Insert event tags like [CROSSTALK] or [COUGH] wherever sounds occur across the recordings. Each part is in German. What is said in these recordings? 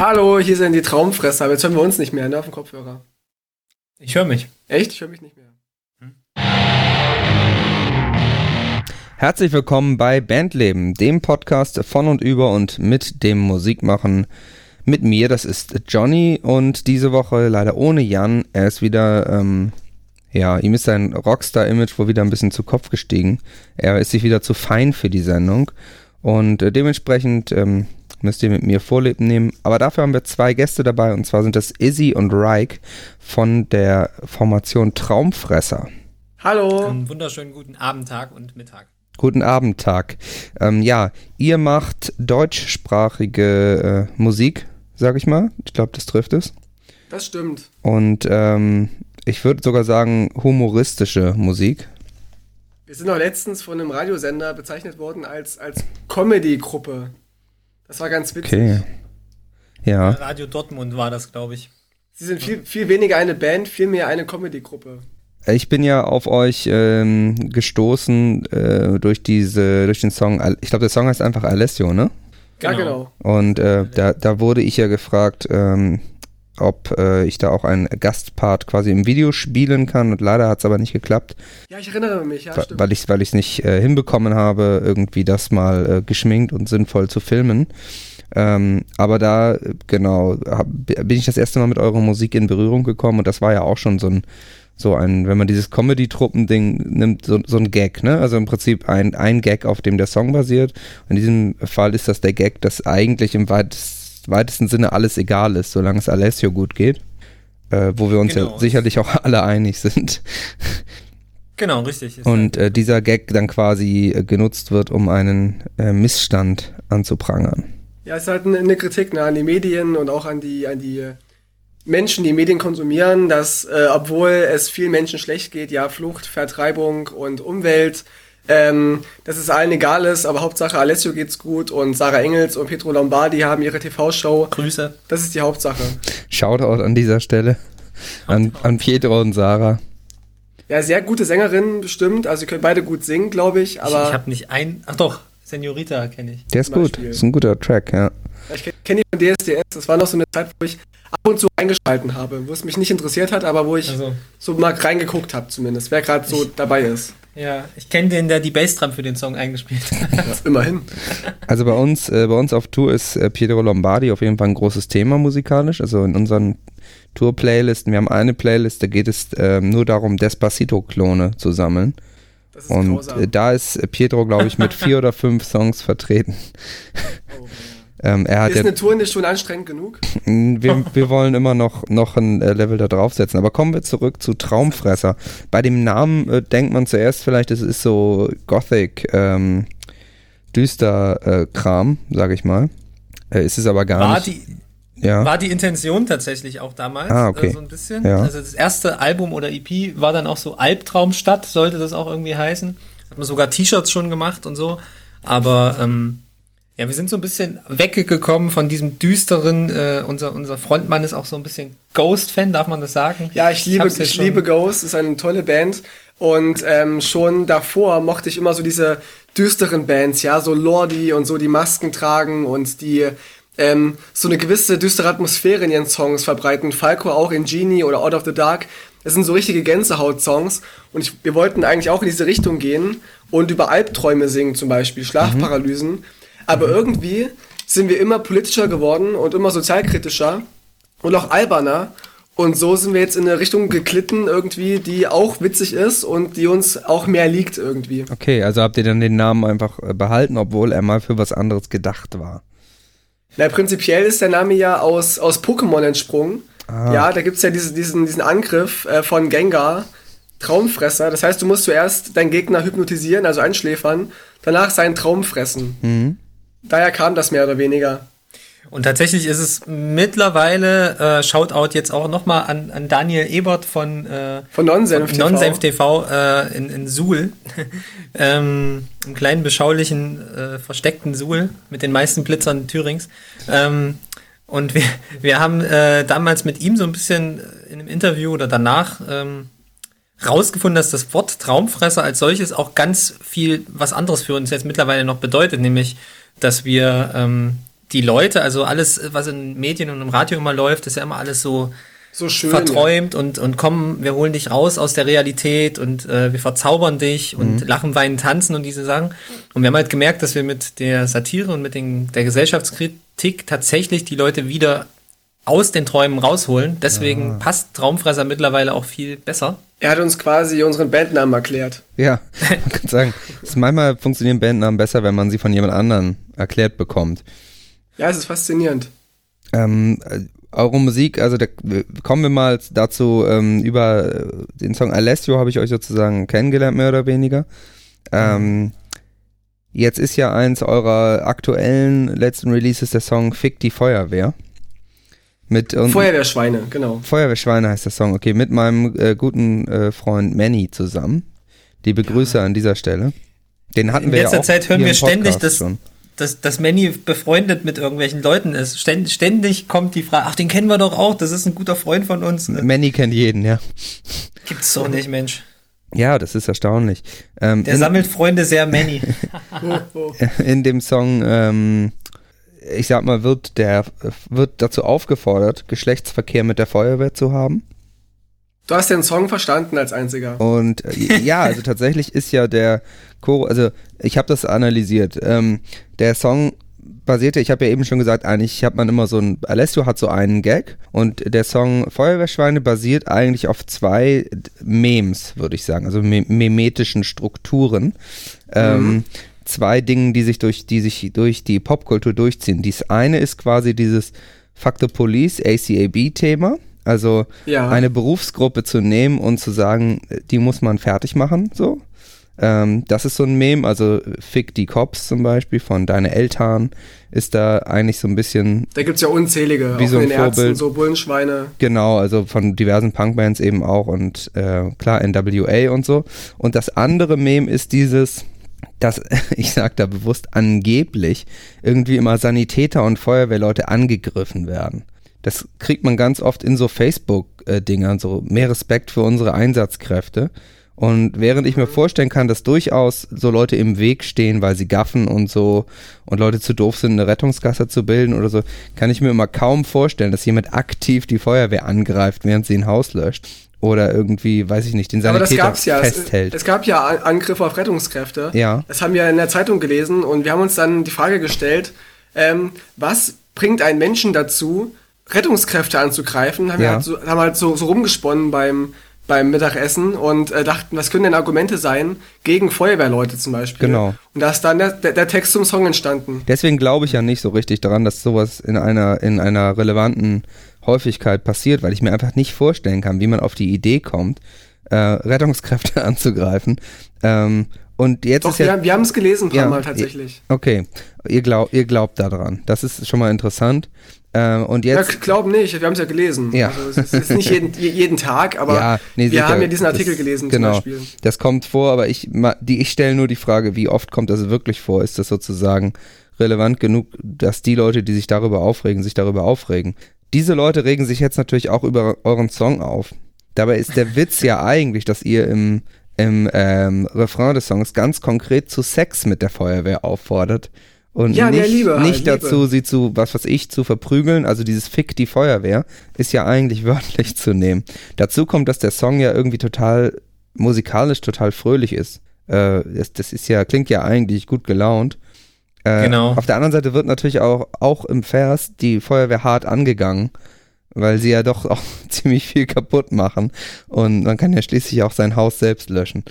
Hallo, hier sind die Traumfresser. Aber jetzt hören wir uns nicht mehr, ne, auf dem Kopfhörer. Ich höre mich. Echt? Ich höre mich nicht mehr. Herzlich willkommen bei Bandleben, dem Podcast von und über und mit dem Musikmachen. Mit mir, das ist Johnny und diese Woche leider ohne Jan. Er ist wieder, ähm, ja, ihm ist sein Rockstar-Image wohl wieder ein bisschen zu Kopf gestiegen. Er ist sich wieder zu fein für die Sendung und äh, dementsprechend ähm, müsst ihr mit mir Vorleben nehmen. Aber dafür haben wir zwei Gäste dabei und zwar sind das Izzy und Reich von der Formation Traumfresser. Hallo. Einen wunderschönen guten Abend, Tag und Mittag. Guten Abend, Tag. Ähm, ja, ihr macht deutschsprachige äh, Musik, sag ich mal. Ich glaube, das trifft es. Das stimmt. Und ähm, ich würde sogar sagen, humoristische Musik. Wir sind auch letztens von einem Radiosender bezeichnet worden als, als Comedy-Gruppe. Das war ganz witzig. Okay. Ja. Radio Dortmund war das, glaube ich. Sie sind viel, viel weniger eine Band, viel mehr eine Comedy-Gruppe. Ich bin ja auf euch ähm, gestoßen äh, durch diese, durch den Song. Ich glaube, der Song heißt einfach Alessio, ne? Ja, genau. Und äh, da, da wurde ich ja gefragt, ähm, ob äh, ich da auch einen Gastpart quasi im Video spielen kann. Und leider hat es aber nicht geklappt, Ja, ich erinnere mich, ja, stimmt. weil ich weil es nicht äh, hinbekommen habe, irgendwie das mal äh, geschminkt und sinnvoll zu filmen. Ähm, aber da, genau, hab, bin ich das erste Mal mit eurer Musik in Berührung gekommen und das war ja auch schon so ein, so ein, wenn man dieses Comedy-Truppen-Ding nimmt, so, so ein Gag, ne? Also im Prinzip ein, ein Gag, auf dem der Song basiert. In diesem Fall ist das der Gag, dass eigentlich im weitest, weitesten Sinne alles egal ist, solange es Alessio gut geht. Äh, wo wir uns ja Genau. sicherlich auch [LAUGHS] alle einig sind. Genau, richtig. Ist Und äh, dieser Gag dann quasi äh, genutzt wird, um einen äh, Missstand anzuprangern. Ja, es ist halt eine- Kritik ne, an die Medien und auch an die, an die Menschen, die Medien konsumieren, dass äh, obwohl es vielen Menschen schlecht geht, ja, Flucht, Vertreibung und Umwelt, ähm, dass es allen egal ist, aber Hauptsache Alessio geht's gut und Sarah Engels und Pietro Lombardi haben ihre TV-Show. Grüße. Das ist die Hauptsache. Shoutout an dieser Stelle an, an Pietro und Sarah. Ja, sehr gute Sängerinnen bestimmt, also sie können beide gut singen, glaube ich, Ich, aber ich habe nicht ein. Ach doch, Senorita kenne ich. Der ist gut. Beispiel. Ist ein guter Track, ja. ich kenne die von DSDS, das war noch so eine Zeit, wo ich ab und zu eingeschalten habe, wo es mich nicht interessiert hat, aber wo ich Also, so mal reingeguckt habe zumindest, wer gerade so Ich- dabei ist. Ja, ich kenne den, der die Bassdrum für den Song eingespielt hat. Ja, [LAUGHS] immerhin. Also bei uns, äh, bei uns auf Tour ist äh, Pietro Lombardi auf jeden Fall ein großes Thema musikalisch. Also in unseren Tour-Playlisten, wir haben eine Playlist, da geht es ähm, nur darum, Despacito-Klone zu sammeln. Das ist Und grausam. äh, da ist äh, Pietro, glaube ich, mit vier [LAUGHS] oder fünf Songs vertreten. Oh, Ähm, er hat ist ja, eine Tour nicht schon anstrengend genug? wir, [LAUGHS] wir wollen immer noch, noch ein äh, Level da draufsetzen. Aber kommen wir zurück zu Traumfresser. Bei dem Namen äh, denkt man zuerst vielleicht, es ist so Gothic, ähm, düster äh, Kram, sage ich mal. Äh, ist es aber gar War nicht. die, ja. war die Intention tatsächlich auch damals. Ah, okay. äh, so ein bisschen. Ja. Also das erste Album oder EP war dann auch so Albtraumstadt, sollte das auch irgendwie heißen. Hat man sogar T-Shirts schon gemacht und so. Aber ähm, ja, wir sind so ein bisschen weggekommen von diesem düsteren, äh, unser, unser Frontmann ist auch so ein bisschen Ghost-Fan, darf man das sagen? Ja, ich liebe, ich schon- liebe Ghost, ist eine tolle Band. Und ähm, schon davor mochte ich immer so diese düsteren Bands, ja, so Lordi und so, die Masken tragen und die ähm, so eine gewisse düstere Atmosphäre in ihren Songs verbreiten. Falco auch in Genie oder Out of the Dark. Das sind so richtige Gänsehaut-Songs. Und ich, wir wollten eigentlich auch in diese Richtung gehen und über Albträume singen zum Beispiel, Schlafparalysen. Aber irgendwie sind wir immer politischer geworden und immer sozialkritischer und auch alberner. Und so sind wir jetzt in eine Richtung geglitten irgendwie, die auch witzig ist und die uns auch mehr liegt irgendwie. Okay, also habt ihr dann den Namen einfach äh, behalten, obwohl er mal für was anderes gedacht war. Na, prinzipiell ist der Name ja aus, aus Pokémon entsprungen. Ah. Ja, da gibt's ja diese, diesen, diesen Angriff äh, von Gengar, Traumfresser. Das heißt, du musst zuerst deinen Gegner hypnotisieren, also einschläfern, danach seinen Traum fressen. Mhm. Daher kam das mehr oder weniger. Und tatsächlich ist es mittlerweile, äh, Shoutout jetzt auch nochmal an, an Daniel Ebert von, äh, Von Nonsenf TV. Nonsenf TV äh, in, in Suhl. [LAUGHS] ähm, Im kleinen, beschaulichen, äh, versteckten Suhl mit den meisten Blitzern Thürings. Ähm, und wir, wir haben äh, damals mit ihm so ein bisschen in einem Interview oder danach ähm, rausgefunden, dass das Wort Traumfresser als solches auch ganz viel was anderes für uns jetzt mittlerweile noch bedeutet, nämlich, dass wir ähm, die Leute, also alles, was in Medien und im Radio immer läuft, ist ja immer alles so, So schön. verträumt und, und komm, wir holen dich raus aus der Realität und äh, wir verzaubern dich und lachen, weinen, tanzen und diese Sachen. Und wir haben halt gemerkt, dass wir mit der Satire und mit den, der Gesellschaftskritik tatsächlich die Leute wieder aus den Träumen rausholen. Deswegen passt Traumfresser mittlerweile auch viel besser. Er hat uns quasi unseren Bandnamen erklärt. Ja, [LAUGHS] man kann sagen, es manchmal funktionieren Bandnamen besser, wenn man sie von jemand anderem erklärt bekommt. Ja, es ist faszinierend. Ähm, äh, eure Musik, also da, kommen wir mal dazu, ähm, über äh, den Song Alessio habe ich euch sozusagen kennengelernt, mehr oder weniger. Ähm, jetzt ist ja eins eurer aktuellen letzten Releases der Song Fick die Feuerwehr. Mit Feuerwehrschweine, genau. Feuerwehrschweine heißt der Song, okay, mit meinem äh, guten äh, Freund Manny zusammen. Liebe Grüße an dieser Stelle. Den hatten In wir letzter ja auch Zeit hören wir ständig, dass, schon. Dass, dass Manny befreundet mit irgendwelchen Leuten ist. Ständ, ständig kommt die Frage, ach, den kennen wir doch auch, das ist ein guter Freund von uns. Manny kennt jeden, ja. Gibt's doch nicht, Mensch. Ja, das ist erstaunlich. Ähm, Der in, sammelt Freunde sehr Manny. [LAUGHS] [LAUGHS] In dem Song, ähm, ich sag mal, wird der wird dazu aufgefordert, Geschlechtsverkehr mit der Feuerwehr zu haben. Du hast den Song verstanden als einziger. Und äh, ja, also tatsächlich ist ja der Chor, also ich habe das analysiert. Ähm, der Song basierte, ich habe ja eben schon gesagt, eigentlich hat man immer so ein, Alessio hat so einen Gag und der Song Feuerwehrschweine basiert eigentlich auf zwei Memes, würde ich sagen, also me memetischen Strukturen. Ähm, zwei Dingen, die sich durch, die sich durch die Popkultur durchziehen. Dies eine ist quasi dieses Fuck the Police, ACAB-Thema. Also Ja. eine Berufsgruppe zu nehmen und zu sagen, die muss man fertig machen, so. Ähm, das ist so ein Meme, also Fick die Cops zum Beispiel von Deine Eltern ist da eigentlich so ein bisschen Da gibt's ja unzählige, Wie auch so in ein den Ärzten, Vorbild. so Bullenschweine. Genau, also von diversen Punkbands eben auch und äh, klar NWA und so. Und das andere Meme ist dieses, dass, [LAUGHS] ich sag da bewusst angeblich, irgendwie immer Sanitäter und Feuerwehrleute angegriffen werden. Das kriegt man ganz oft in so Facebook-Dingern, so mehr Respekt für unsere Einsatzkräfte. Und während ich mir vorstellen kann, dass durchaus so Leute im Weg stehen, weil sie gaffen und so und Leute zu doof sind, eine Rettungskasse zu bilden oder so, kann ich mir immer kaum vorstellen, dass jemand aktiv die Feuerwehr angreift, während sie ein Haus löscht. Oder irgendwie, weiß ich nicht, den Aber das Sanitäter gab's ja. Es, festhält. es gab ja An- Angriffe auf Rettungskräfte. Ja. Das haben wir in der Zeitung gelesen und wir haben uns dann die Frage gestellt, ähm, was bringt einen Menschen dazu, Rettungskräfte anzugreifen? Haben Ja. wir halt so, haben halt so, so rumgesponnen beim, beim Mittagessen und äh, dachten, was können denn Argumente sein gegen Feuerwehrleute zum Beispiel? Genau. Und da ist dann der, der, der Text zum Song entstanden. Deswegen glaube ich ja nicht so richtig daran, dass sowas in einer, in einer relevanten Häufigkeit passiert, weil ich mir einfach nicht vorstellen kann, wie man auf die Idee kommt, äh, Rettungskräfte [LAUGHS] anzugreifen. Ähm, und jetzt Doch, ist ja. wir, haben- wir haben es gelesen ein paar Ja, Mal tatsächlich. Okay, ihr, glaub, ihr glaubt daran. Das ist schon mal interessant. Äh, und Ja, jetzt. glauben nicht, wir haben es ja gelesen. Ja. Also, es ist, nicht jeden, je- jeden Tag, aber ja, nee, wir haben ja diesen Artikel Das- gelesen genau, zum Beispiel. Das kommt vor, aber ich, die, ich stelle nur die Frage, wie oft kommt das wirklich vor? Ist das sozusagen relevant genug, dass die Leute, die sich darüber aufregen, sich darüber aufregen? Diese Leute regen sich jetzt natürlich auch über euren Song auf. Dabei ist der Witz ja eigentlich, dass ihr im, im ähm, Refrain des Songs ganz konkret zu Sex mit der Feuerwehr auffordert. Und Ja, nicht, Liebe nicht Liebe. dazu, sie zu, was weiß ich, zu verprügeln. Also dieses Fick die Feuerwehr ist ja eigentlich [LAUGHS] wörtlich zu nehmen. Dazu kommt, dass der Song ja irgendwie total musikalisch total fröhlich ist. Äh, das, das ist ja, klingt ja eigentlich gut gelaunt. Äh, Genau. Auf der anderen Seite wird natürlich auch, auch im Vers die Feuerwehr hart angegangen, weil sie ja doch [LAUGHS] auch ziemlich viel kaputt machen. Und man kann ja schließlich auch sein Haus selbst löschen.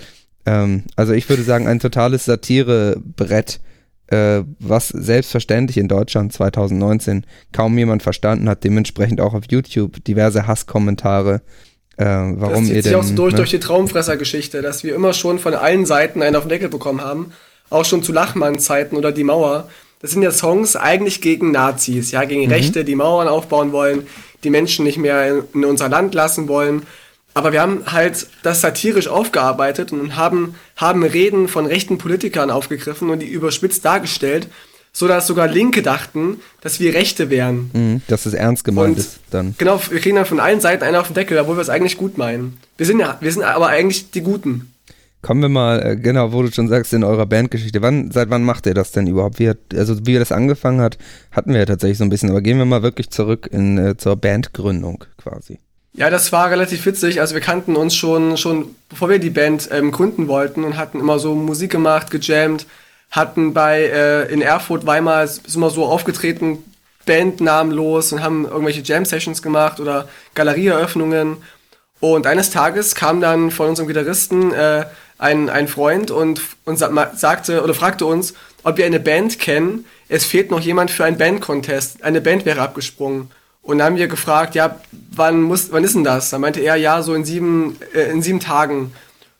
Ähm, also ich würde sagen, ein totales Satirebrett, äh, was selbstverständlich in Deutschland 2019 kaum jemand verstanden hat, dementsprechend auch auf YouTube diverse Hasskommentare, äh, warum das ihr zieht sich denn... auch so durch, ne? durch die Traumfresser-Geschichte, dass wir immer schon von allen Seiten einen auf den Deckel bekommen haben. Auch schon zu Lachmann-Zeiten oder Die Mauer. Das sind ja Songs eigentlich gegen Nazis, ja, Mhm. gegen Rechte, die Mauern aufbauen wollen, die Menschen nicht mehr in, in unser Land lassen wollen. Aber wir haben halt das satirisch aufgearbeitet und haben, haben Reden von rechten Politikern aufgegriffen und die überspitzt dargestellt, so dass sogar Linke dachten, dass wir Rechte wären. Mhm, dass es ernst gemeint Und ist dann. Genau, wir kriegen dann von allen Seiten einen auf den Deckel, obwohl wir es eigentlich gut meinen. Wir sind ja, wir sind aber eigentlich die Guten. Kommen wir mal, äh, genau, wo du schon sagst, in eurer Bandgeschichte. Wann, seit wann macht ihr das denn überhaupt? Wie hat, also wie das angefangen hat, hatten wir ja tatsächlich so ein bisschen, aber gehen wir mal wirklich zurück in, äh, zur Bandgründung quasi. Ja, das war relativ witzig. Also wir kannten uns schon, schon bevor wir die Band ähm, gründen wollten und hatten immer so Musik gemacht, gejammt, hatten bei äh, in Erfurt, Weimar, ist immer so aufgetreten, bandnamenlos und haben irgendwelche Jam-Sessions gemacht oder Galerieeröffnungen. Und eines Tages kam dann von unserem Gitarristen äh, ein, ein Freund und, und sagte oder fragte uns, ob wir eine Band kennen. Es fehlt noch jemand für einen Band-Contest. Eine Band wäre abgesprungen. Und dann haben wir gefragt, ja, wann, muss, wann ist denn das? Dann meinte er, ja, so in sieben, äh, in sieben Tagen.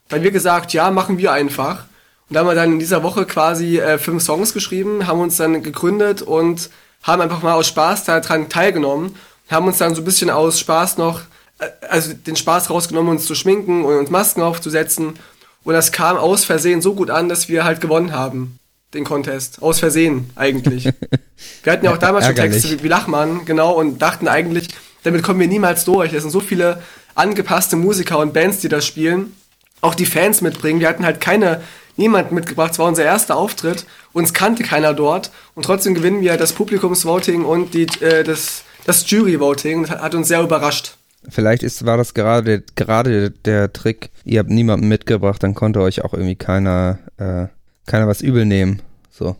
Dann haben wir gesagt, ja, machen wir einfach. Und da haben wir dann in dieser Woche quasi äh, fünf Songs geschrieben, haben uns dann gegründet und haben einfach mal aus Spaß daran teilgenommen. Haben uns dann so ein bisschen aus Spaß noch, äh, also den Spaß rausgenommen, uns zu schminken und uns Masken aufzusetzen. Und das kam aus Versehen so gut an, dass wir halt gewonnen haben den Contest. Aus Versehen eigentlich. [LAUGHS] wir hatten ja auch damals schon Texte wie Lachmann, genau, und dachten eigentlich, damit kommen wir niemals durch. Es sind so viele angepasste Musiker und Bands, die das spielen. Auch die Fans mitbringen. Wir hatten halt keine, niemand mitgebracht. Es war unser erster Auftritt. Uns kannte keiner dort. Und trotzdem gewinnen wir das Publikumsvoting und die, äh, das, das Jury-Voting. Das hat uns sehr überrascht. Vielleicht ist, war das gerade, gerade der Trick. Ihr habt niemanden mitgebracht, dann konnte euch auch irgendwie keiner äh, keiner was übel nehmen. So.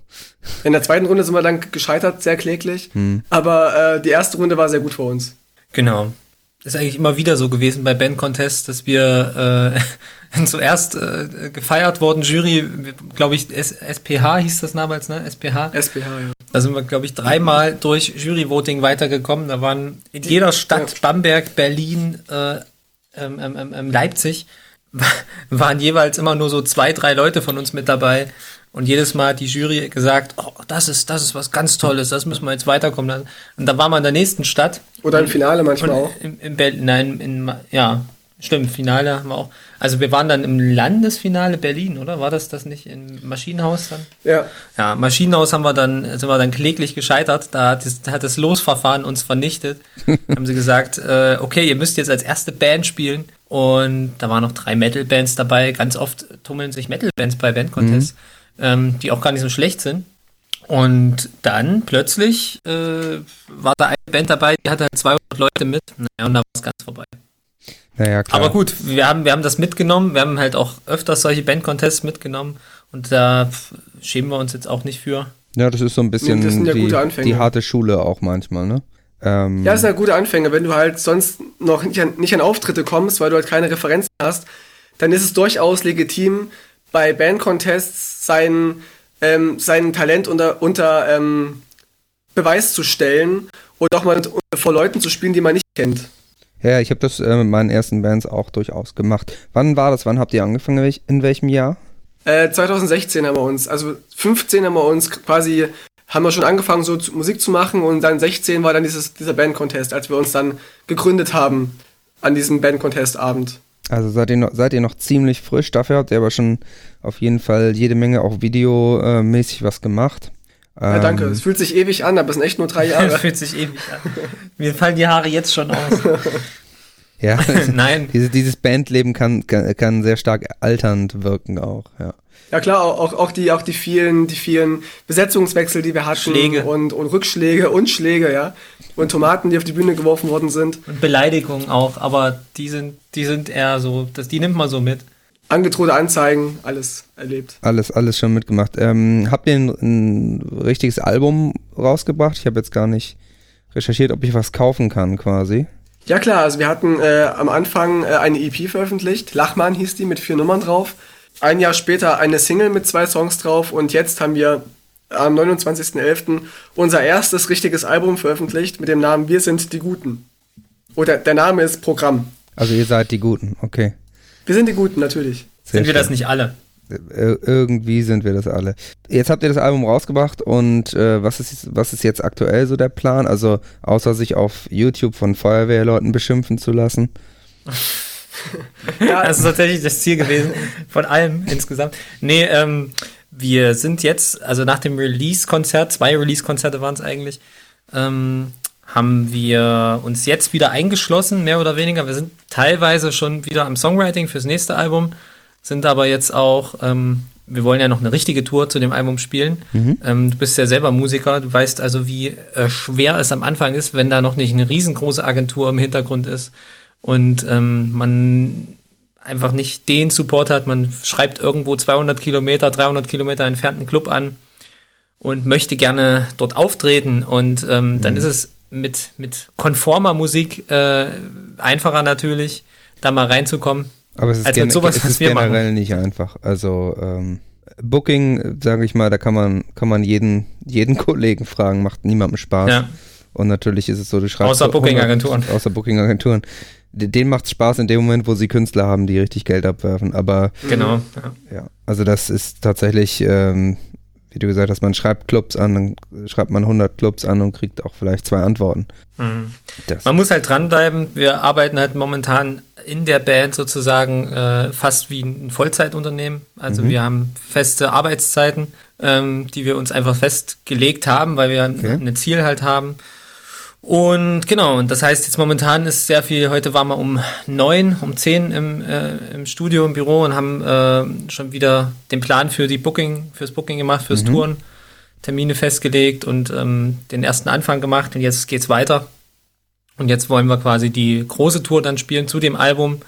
In der zweiten Runde sind wir dann gescheitert, sehr kläglich. Hm. Aber äh, die erste Runde war sehr gut für uns. Genau. Ist eigentlich immer wieder so gewesen bei Band Contests, dass wir äh, [LAUGHS] zuerst äh, gefeiert wurden, Jury, glaube ich, S SPH hieß das damals, ne? SPH? SPH, ja. Da sind wir, glaube ich, dreimal durch Jury-Voting weitergekommen. Da waren in jeder Stadt. Bamberg, Berlin, äh, ähm, ähm, ähm, Leipzig, [LAUGHS] waren jeweils immer nur so zwei, drei Leute von uns mit dabei. Und jedes Mal hat die Jury gesagt, oh, das ist, das ist was ganz Tolles, das müssen wir jetzt weiterkommen. Und dann war man in der nächsten Stadt. Oder im Finale manchmal auch. Im, im Berlin, nein, in, ja, stimmt, Finale haben wir auch. Also wir waren dann im Landesfinale Berlin, oder? War das das nicht im Maschinenhaus dann? Ja. Ja, Maschinenhaus haben wir dann, sind wir dann kläglich gescheitert. Da hat das, hat das Losverfahren uns vernichtet. [LAUGHS] haben sie gesagt, äh, okay, ihr müsst jetzt als erste Band spielen. Und da waren noch drei Metal-Bands dabei. Ganz oft tummeln sich Metal-Bands bei Band-Contests, mhm. ähm, die auch gar nicht so schlecht sind. Und dann plötzlich äh, war da eine Band dabei, die hatte halt 200 Leute mit. Naja, und da war es ganz vorbei. Naja, klar. Aber gut, wir haben, wir haben das mitgenommen. Wir haben halt auch öfters solche Band-Contests mitgenommen. Und da schämen wir uns jetzt auch nicht für. Ja, das ist so ein bisschen ja die, die harte Schule auch manchmal, ne? Ähm, ja, ist ein guter Anfänger. Wenn du halt sonst noch nicht an, nicht an Auftritte kommst, weil du halt keine Referenzen hast, dann ist es durchaus legitim, bei Band-Contests sein, ähm, sein Talent unter, unter ähm, Beweis zu stellen und auch mal vor Leuten zu spielen, die man nicht kennt. Ja, ich habe das äh, mit meinen ersten Bands auch durchaus gemacht. Wann war das? Wann habt ihr angefangen? In welchem Jahr? Äh, 2016 haben wir uns, also 15 haben wir uns quasi haben wir schon angefangen, so Musik zu machen und dann 16 war dann dieses, dieser Band-Contest, als wir uns dann gegründet haben an diesem Band-Contest-Abend. Also seid ihr, noch, seid ihr noch ziemlich frisch, dafür habt ihr aber schon auf jeden Fall jede Menge auch videomäßig was gemacht. Ja, danke. Ähm, es fühlt sich ewig an, aber es sind echt nur drei [LAUGHS] Jahre. Es fühlt sich ewig an. Mir fallen die Haare jetzt schon aus. [LAUGHS] ja, [LAUGHS] nein. Dieses, dieses Bandleben kann, kann, kann sehr stark alternd wirken auch, ja. Ja klar, auch, auch, die, auch die vielen, die vielen Besetzungswechsel, die wir hatten. Schläge. Und, und Rückschläge und Schläge, ja. Und Tomaten, die auf die Bühne geworfen worden sind. Und Beleidigungen auch, aber die sind, die sind eher so, das, die nimmt man so mit. Angedrohte Anzeigen, alles erlebt. Alles, alles schon mitgemacht. Ähm, habt ihr ein, ein richtiges Album rausgebracht? Ich habe jetzt gar nicht recherchiert, ob ich was kaufen kann quasi. Ja klar, also wir hatten äh, am Anfang äh, eine EP veröffentlicht. Lachmann hieß die mit vier Nummern drauf ein Jahr später eine Single mit zwei Songs drauf und jetzt haben wir am 29.11. unser erstes richtiges Album veröffentlicht mit dem Namen Wir sind die Guten. Oder der Name ist Programm. Also ihr seid die Guten, okay. Wir sind die Guten, natürlich. Sehr sind wir das nicht alle? irgendwie sind wir das alle. Jetzt habt ihr das Album rausgebracht und äh, was, ist, was ist jetzt aktuell so der Plan? Also außer sich auf YouTube von Feuerwehrleuten beschimpfen zu lassen. ja, [LAUGHS] das ist tatsächlich das Ziel gewesen von allem insgesamt. Nee, ähm, wir sind jetzt, also nach dem Release-Konzert, zwei Release-Konzerte waren es eigentlich, ähm, haben wir uns jetzt wieder eingeschlossen, mehr oder weniger. Wir sind teilweise schon wieder am Songwriting fürs nächste Album. sind aber jetzt auch, ähm, wir wollen ja noch eine richtige Tour zu dem Album spielen. Mhm. Ähm, du bist ja selber Musiker, du weißt also, wie äh, schwer es am Anfang ist, wenn da noch nicht eine riesengroße Agentur im Hintergrund ist und ähm, man einfach nicht den Support hat. Man schreibt irgendwo 200 Kilometer, 300 Kilometer entfernten Club an und möchte gerne dort auftreten und ähm, dann ist es mit, mit konformer Musik äh, einfacher natürlich, da mal reinzukommen. Aber es ist, als gen mit sowas, es ist wir machen. generell nicht einfach. Also ähm, Booking, sage ich mal, da kann man, kann man jeden, jeden [LAUGHS] Kollegen fragen, macht niemandem Spaß. Ja. Und natürlich ist es so, du schreibst. Außer so 100 Booking-Agenturen. Außer Booking-Agenturen. Denen macht es Spaß in dem Moment, wo sie Künstler haben, die richtig Geld abwerfen. Aber Genau. Ja. ja, also das ist tatsächlich, ähm, wie du gesagt hast, man schreibt Clubs an, dann schreibt man 100 Clubs an und kriegt auch vielleicht zwei Antworten. Mhm. Man muss halt dranbleiben. Wir arbeiten halt momentan in der Band sozusagen äh, fast wie ein Vollzeitunternehmen. Also wir haben feste Arbeitszeiten, ähm, die wir uns einfach festgelegt haben, weil wir Okay. ein Ziel halt haben. Und genau, und das heißt jetzt momentan ist sehr viel, heute waren wir um neun, um zehn im, äh, im Studio, im Büro und haben äh, schon wieder den Plan für die Booking, fürs Booking gemacht, fürs Touren, Termine festgelegt und ähm, den ersten Anfang gemacht und jetzt geht's weiter. Und jetzt wollen wir quasi die große Tour dann spielen zu dem Album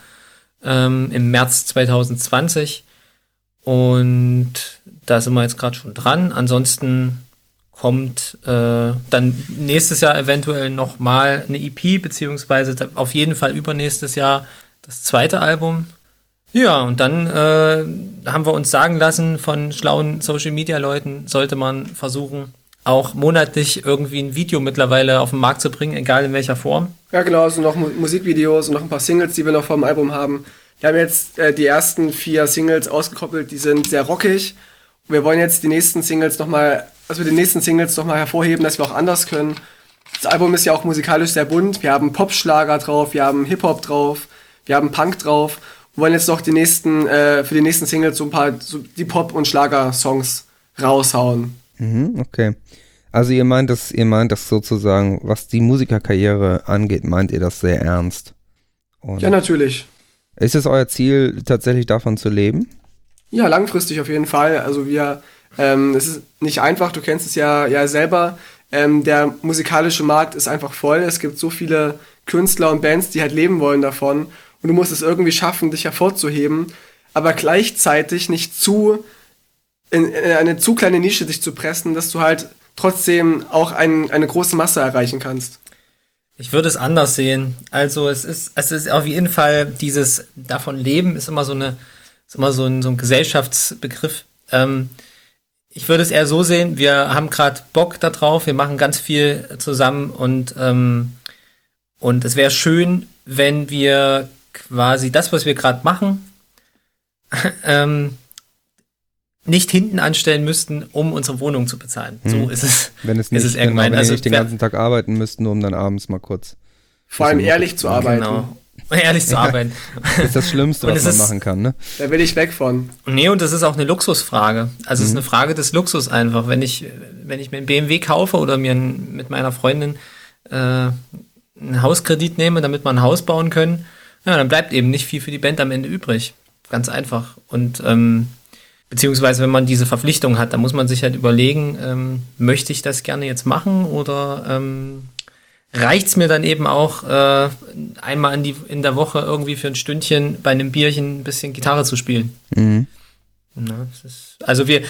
ähm, im März 2020. Und da sind wir jetzt gerade schon dran. Ansonsten kommt äh, dann nächstes Jahr eventuell nochmal eine EP, beziehungsweise auf jeden Fall übernächstes Jahr das zweite Album. Ja, und dann äh, haben wir uns sagen lassen von schlauen Social-Media-Leuten, sollte man versuchen, auch monatlich irgendwie ein Video mittlerweile auf den Markt zu bringen, egal in welcher Form. Ja, genau, also noch Mu Musikvideos und noch ein paar Singles, die wir noch vom Album haben. Wir haben jetzt äh, die ersten vier Singles ausgekoppelt, die sind sehr rockig. Wir wollen jetzt die nächsten Singles nochmal, also die nächsten Singles nochmal hervorheben, dass wir auch anders können. Das Album ist ja auch musikalisch sehr bunt. Wir haben Popschlager drauf, wir haben Hip-Hop drauf, wir haben Punk drauf. Wir wollen jetzt noch die nächsten, äh, für die nächsten Singles so ein paar, so die Pop- und Schlager-Songs raushauen. Mhm, okay. Also ihr meint das, ihr meint das sozusagen, was die Musikerkarriere angeht, meint ihr das sehr ernst. Und Ja, natürlich. ist es euer Ziel, tatsächlich davon zu leben? Ja, langfristig auf jeden Fall. Also wir, ähm, es ist nicht einfach, du kennst es ja, ja selber. Ähm, der musikalische Markt ist einfach voll. Es gibt so viele Künstler und Bands, die halt leben wollen davon. Und du musst es irgendwie schaffen, dich hervorzuheben, aber gleichzeitig nicht zu in, in eine zu kleine Nische dich zu pressen, dass du halt trotzdem auch ein, eine große Masse erreichen kannst. Ich würde es anders sehen. Also es ist, es ist auf jeden Fall dieses davon leben ist immer so eine, ist immer so ein, so ein Gesellschaftsbegriff. Ähm, ich würde es eher so sehen, wir haben gerade Bock da drauf, wir machen ganz viel zusammen und, ähm, und es wäre schön, wenn wir quasi das, was wir gerade machen, [LAUGHS] ähm, nicht hinten anstellen müssten, um unsere Wohnung zu bezahlen. So ist es. Wenn es ist nicht, es eher genau, wenn Also nicht den ganzen Tag arbeiten müsst, nur um dann abends mal kurz. Vor allem ehrlich zu arbeiten. Genau. [LAUGHS] Ehrlich zu arbeiten. Das ist das Schlimmste, [LAUGHS] Und was man ist- machen kann, ne? Da will ich weg von. Nee, und das ist auch eine Luxusfrage. Also es ist eine Frage des Luxus einfach. Wenn ich, wenn ich mir einen BMW kaufe oder mir ein, mit meiner Freundin äh, einen Hauskredit nehme, damit wir ein Haus bauen können, ja, dann bleibt eben nicht viel für die Band am Ende übrig. Ganz einfach. Und ähm, beziehungsweise wenn man diese Verpflichtung hat, dann muss man sich halt überlegen, ähm, möchte ich das gerne jetzt machen oder ähm, reicht's mir dann eben auch äh, einmal in, die, in der Woche irgendwie für ein Stündchen bei einem Bierchen ein bisschen Gitarre zu spielen. Mhm. Na, das ist, also wir,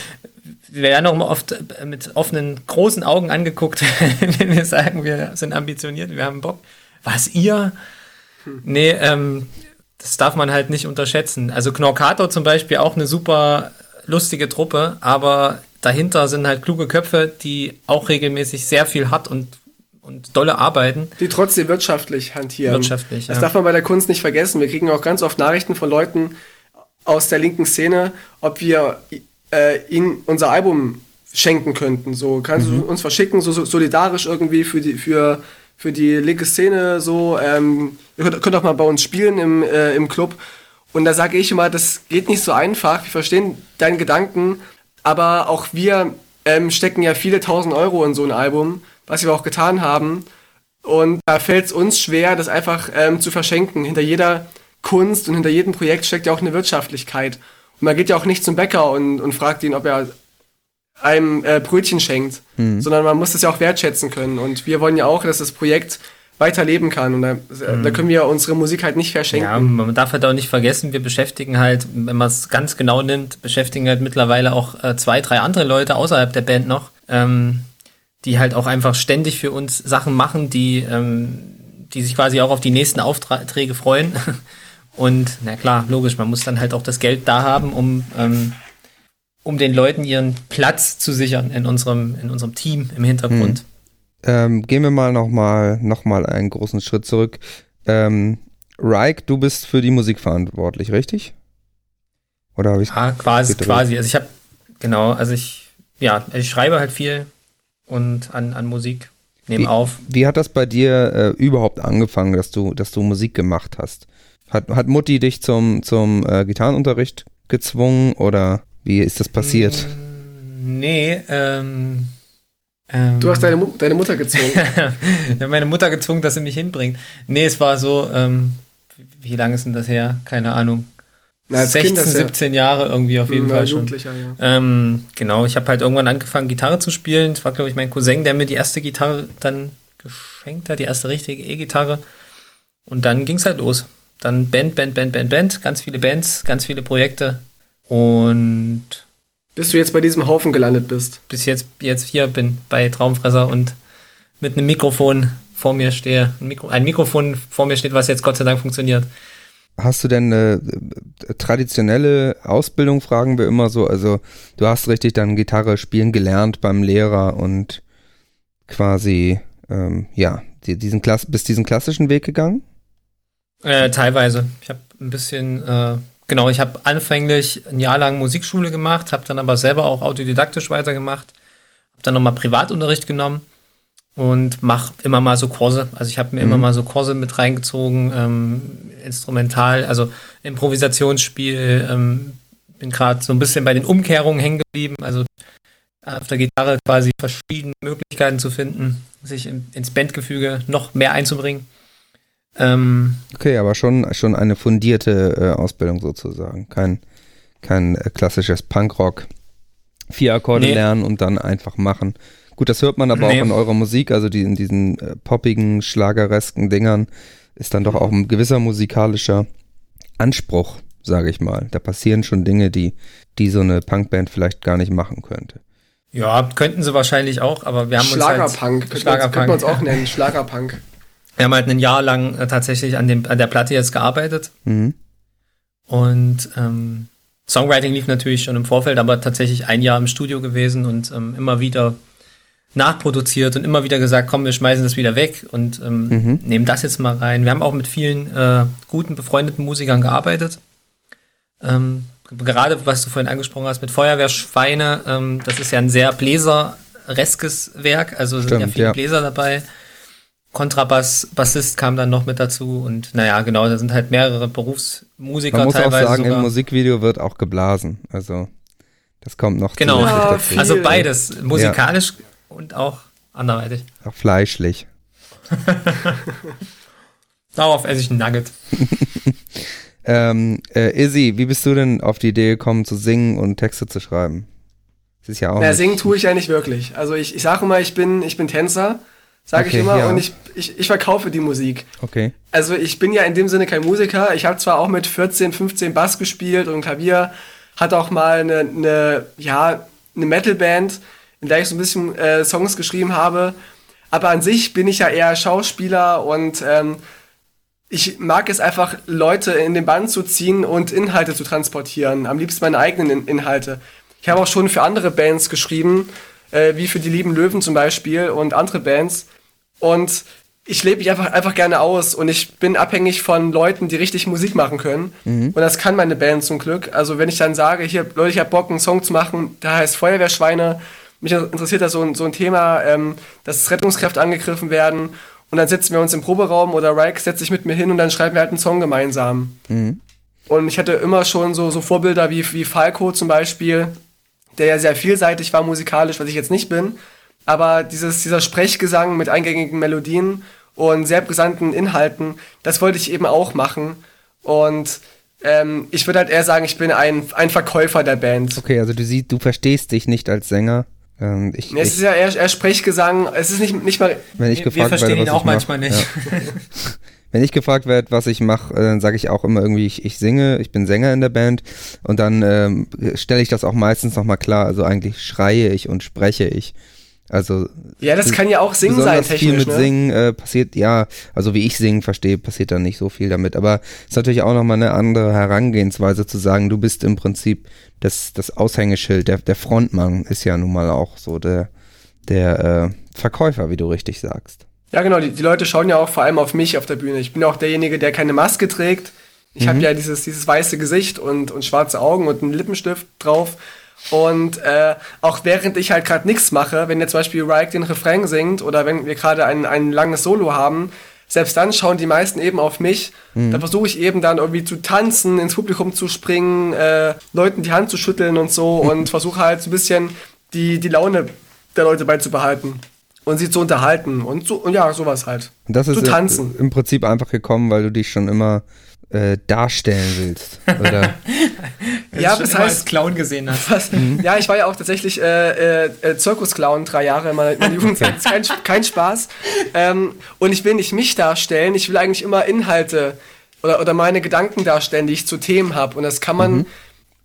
wir werden auch immer oft mit offenen, großen Augen angeguckt, [LAUGHS] wenn wir sagen, wir sind ambitioniert, wir haben Bock. Was ihr? Nee, ähm, das darf man halt nicht unterschätzen. Also Knorkator zum Beispiel auch eine super lustige Truppe, aber dahinter sind halt kluge Köpfe, die auch regelmäßig sehr viel hart und, und dolle arbeiten. die trotzdem wirtschaftlich hantieren. Wirtschaftlich, Das ja. darf man bei der Kunst nicht vergessen. Wir kriegen auch ganz oft Nachrichten von Leuten aus der linken Szene, ob wir äh, ihnen unser Album schenken könnten. So kannst Mhm. du uns verschicken, so, so solidarisch irgendwie für die für für die linke Szene. So ähm, ihr könnt, könnt auch mal bei uns spielen im äh, im Club. Und da sage ich immer, das geht nicht so einfach. Wir verstehen deinen Gedanken, aber auch wir ähm, stecken ja viele tausend Euro in so ein Album, was wir auch getan haben. Und da fällt es uns schwer, das einfach ähm, zu verschenken. Hinter jeder Kunst und hinter jedem Projekt steckt ja auch eine Wirtschaftlichkeit. Und man geht ja auch nicht zum Bäcker und, und fragt ihn, ob er einem äh, Brötchen schenkt, mhm. sondern man muss das ja auch wertschätzen können. Und wir wollen ja auch, dass das Projekt weiterleben kann. Und da, mhm. da, können wir unsere Musik halt nicht verschenken. Ja, man darf halt auch nicht vergessen, wir beschäftigen halt, wenn man es ganz genau nimmt, beschäftigen halt mittlerweile auch äh, zwei, drei andere Leute außerhalb der Band noch, ähm, die halt auch einfach ständig für uns Sachen machen, die, ähm, die sich quasi auch auf die nächsten Aufträge freuen. [LAUGHS] Und na klar, logisch, man muss dann halt auch das Geld da haben, um, ähm, um den Leuten ihren Platz zu sichern in unserem, in unserem Team im Hintergrund. Hm. Ähm, gehen wir mal nochmal noch mal einen großen Schritt zurück. Ähm, Reich, du bist für die Musik verantwortlich, richtig? Oder habe ich? Ja, quasi, quasi. Also ich habe, genau, also ich, ja, ich schreibe halt viel und an, an Musik, nehme auf. Wie hat das bei dir äh, überhaupt angefangen, dass du, dass du Musik gemacht hast? Hat, hat Mutti dich zum, zum äh, Gitarrenunterricht gezwungen oder wie ist das passiert? Nee, ähm, ähm, du hast deine, deine Mutter gezwungen. [LAUGHS] ja, meine Mutter gezwungen, dass sie mich hinbringt. Nee, es war so, ähm, wie lange ist denn das her? Keine Ahnung. Na, 16, kind, 17 ja. Jahre irgendwie auf jeden Na, Fall schon. Ja. Ähm, genau, ich habe halt irgendwann angefangen, Gitarre zu spielen. Es war, glaube ich, mein Cousin, der mir die erste Gitarre dann geschenkt hat, die erste richtige E-Gitarre. Und dann ging es halt los. Dann Band, Band, Band, Band, Band, ganz viele Bands, ganz viele Projekte. Und bis du jetzt bei diesem Haufen gelandet bist. Bis jetzt, jetzt hier bin bei Traumfresser und mit einem Mikrofon vor mir stehe. Ein, Mikro, ein Mikrofon vor mir steht, was jetzt Gott sei Dank funktioniert. Hast du denn eine äh, traditionelle Ausbildung, fragen wir immer so. Also du hast richtig dann Gitarre spielen gelernt beim Lehrer und quasi, ähm, ja, diesen Klass bist diesen klassischen Weg gegangen? Äh, teilweise. Ich habe ein bisschen äh, Genau, ich habe anfänglich ein Jahr lang Musikschule gemacht, habe dann aber selber auch autodidaktisch weitergemacht, habe dann nochmal Privatunterricht genommen und mache immer mal so Kurse. Also ich habe mir mhm. immer mal so Kurse mit reingezogen, ähm, instrumental, also Improvisationsspiel, ähm, bin gerade so ein bisschen bei den Umkehrungen hängen geblieben, also auf der Gitarre quasi verschiedene Möglichkeiten zu finden, sich ins Bandgefüge noch mehr einzubringen. Ähm, okay, aber schon, schon eine fundierte äh, Ausbildung sozusagen. Kein, kein äh, klassisches Punkrock. Vier Akkorde nee. lernen und dann einfach machen. Gut, das hört man aber nee. auch in eurer Musik, also die, in diesen äh, poppigen, schlageresken Dingern ist dann doch auch ein gewisser musikalischer Anspruch, sage ich mal. Da passieren schon Dinge, die, die so eine Punkband vielleicht gar nicht machen könnte. Ja, könnten sie wahrscheinlich auch, aber wir haben Schlagerpunk, uns halt, Schlagerpunk, könnte man es auch nennen, Schlagerpunk. Wir haben halt ein Jahr lang äh, tatsächlich an, dem, an der Platte jetzt gearbeitet. Mhm. Und ähm, Songwriting lief natürlich schon im Vorfeld, aber tatsächlich ein Jahr im Studio gewesen und ähm, immer wieder nachproduziert und immer wieder gesagt, komm, wir schmeißen das wieder weg und ähm, mhm. nehmen das jetzt mal rein. Wir haben auch mit vielen äh, guten, befreundeten Musikern gearbeitet. Ähm, gerade was du vorhin angesprochen hast mit Feuerwehrschweine, ähm, das ist ja ein sehr bläsereskes Werk, also Stimmt, sind ja viele ja. Bläser dabei. Kontrabass, Bassist kam dann noch mit dazu und naja, genau, da sind halt mehrere Berufsmusiker Man muss teilweise. auch sagen, sogar. im Musikvideo wird auch geblasen. Also das kommt noch Genau, ja, also beides, musikalisch ja. Und auch anderweitig. Auch fleischlich. [LAUGHS] Darauf esse ich ein Nugget. [LAUGHS] ähm, äh, Izzy, wie bist du denn auf die Idee gekommen, zu singen und Texte zu schreiben? Das ist ja auch. Na, singen tue ich ja nicht wirklich. Also ich, ich sage immer, ich bin, ich bin Tänzer sage okay, ich immer. Ja. Und ich, ich, ich verkaufe die Musik. Okay. Also ich bin ja in dem Sinne kein Musiker. Ich habe zwar auch mit 14, 15 Bass gespielt und Klavier, hatte auch mal eine, eine ja, eine Metalband, in der ich so ein bisschen äh, Songs geschrieben habe. Aber an sich bin ich ja eher Schauspieler und ähm, ich mag es einfach, Leute in den Band zu ziehen und Inhalte zu transportieren. Am liebsten meine eigenen Inhalte. Ich habe auch schon für andere Bands geschrieben äh, wie für die lieben Löwen zum Beispiel und andere Bands. Und ich lebe mich einfach, einfach gerne aus und ich bin abhängig von Leuten, die richtig Musik machen können. Mhm. Und das kann meine Band zum Glück. Also wenn ich dann sage, hier, Leute, ich habe Bock, einen Song zu machen, der heißt Feuerwehrschweine, mich interessiert da so ein, so ein Thema, ähm, dass Rettungskräfte angegriffen werden. Und dann setzen wir uns im Proberaum oder Reich setzt sich mit mir hin und dann schreiben wir halt einen Song gemeinsam. Mhm. Und ich hatte immer schon so, so Vorbilder wie, wie Falco zum Beispiel, der ja sehr vielseitig war musikalisch, was ich jetzt nicht bin. Aber dieses, dieser Sprechgesang mit eingängigen Melodien und sehr brisanten Inhalten, das wollte ich eben auch machen. Und ähm, ich würde halt eher sagen, ich bin ein, ein Verkäufer der Band. Okay, also du siehst, du verstehst dich nicht als Sänger. Ähm, ich, es ich, ist ja eher, eher Sprechgesang. Es ist nicht, nicht mal. wenn ich Wir, gefragt wir verstehen werde, ihn was auch ich mach, manchmal nicht. Ja. [LAUGHS] Wenn ich gefragt werde, was ich mache, äh, dann sage ich auch immer irgendwie, ich, ich singe, ich bin Sänger in der Band und dann ähm, stelle ich das auch meistens nochmal klar. Also eigentlich schreie ich und spreche ich. Also Ja, das kann ja auch Singen sein, besonders viel technisch. mit Ne? Singen äh, passiert, ja, also wie ich singen verstehe, passiert da nicht so viel damit. Aber es ist natürlich auch nochmal eine andere Herangehensweise zu sagen, du bist im Prinzip das, das Aushängeschild, der, der Frontmann ist ja nun mal auch so der, der äh, Verkäufer, wie du richtig sagst. Ja, genau. Die, die Leute schauen ja auch vor allem auf mich auf der Bühne. Ich bin ja auch derjenige, der keine Maske trägt. Ich habe ja dieses, dieses weiße Gesicht und, und schwarze Augen und einen Lippenstift drauf. Und äh, auch während ich halt gerade nichts mache, wenn jetzt zum Beispiel Ryke den Refrain singt oder wenn wir gerade ein, ein langes Solo haben, selbst dann schauen die meisten eben auf mich. Da versuche ich eben dann irgendwie zu tanzen, ins Publikum zu springen, äh, Leuten die Hand zu schütteln und so [LAUGHS] und versuche halt so ein bisschen die, die Laune der Leute beizubehalten und sie zu unterhalten und so und ja, sowas halt. Und das Zu ist tanzen. im Prinzip einfach gekommen, weil du dich schon immer äh, darstellen willst. Oder? [LAUGHS] Ja, schon das heißt- als Clown gesehen hast. Was? Ja, ich war ja auch tatsächlich äh, äh, äh, Zirkusclown drei Jahre in meiner, meiner Jugendzeit. Das ist kein, kein Spaß. Ähm, und ich will nicht mich darstellen, ich will eigentlich immer Inhalte oder, oder meine Gedanken darstellen, die ich zu Themen habe. Und das kann man,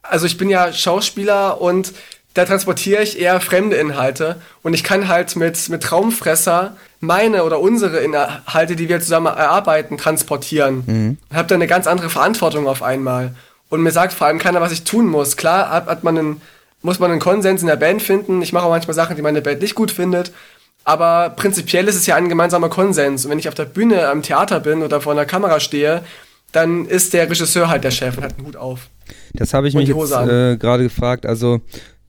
also ich bin ja Schauspieler und da transportiere ich eher fremde Inhalte. Und ich kann halt mit, mit Traumfresser meine oder unsere Inhalte, die wir zusammen erarbeiten, transportieren. Und habe da eine ganz andere Verantwortung auf einmal. Und mir sagt vor allem keiner, was ich tun muss. Klar hat, hat man einen, muss man einen Konsens in der Band finden. Ich mache auch manchmal Sachen, die meine Band nicht gut findet. Aber prinzipiell ist es ja ein gemeinsamer Konsens. Und wenn ich auf der Bühne am Theater bin oder vor einer Kamera stehe, dann ist der Regisseur halt der Chef und hat einen Hut auf. Das habe ich Und mich jetzt äh, gerade gefragt. Also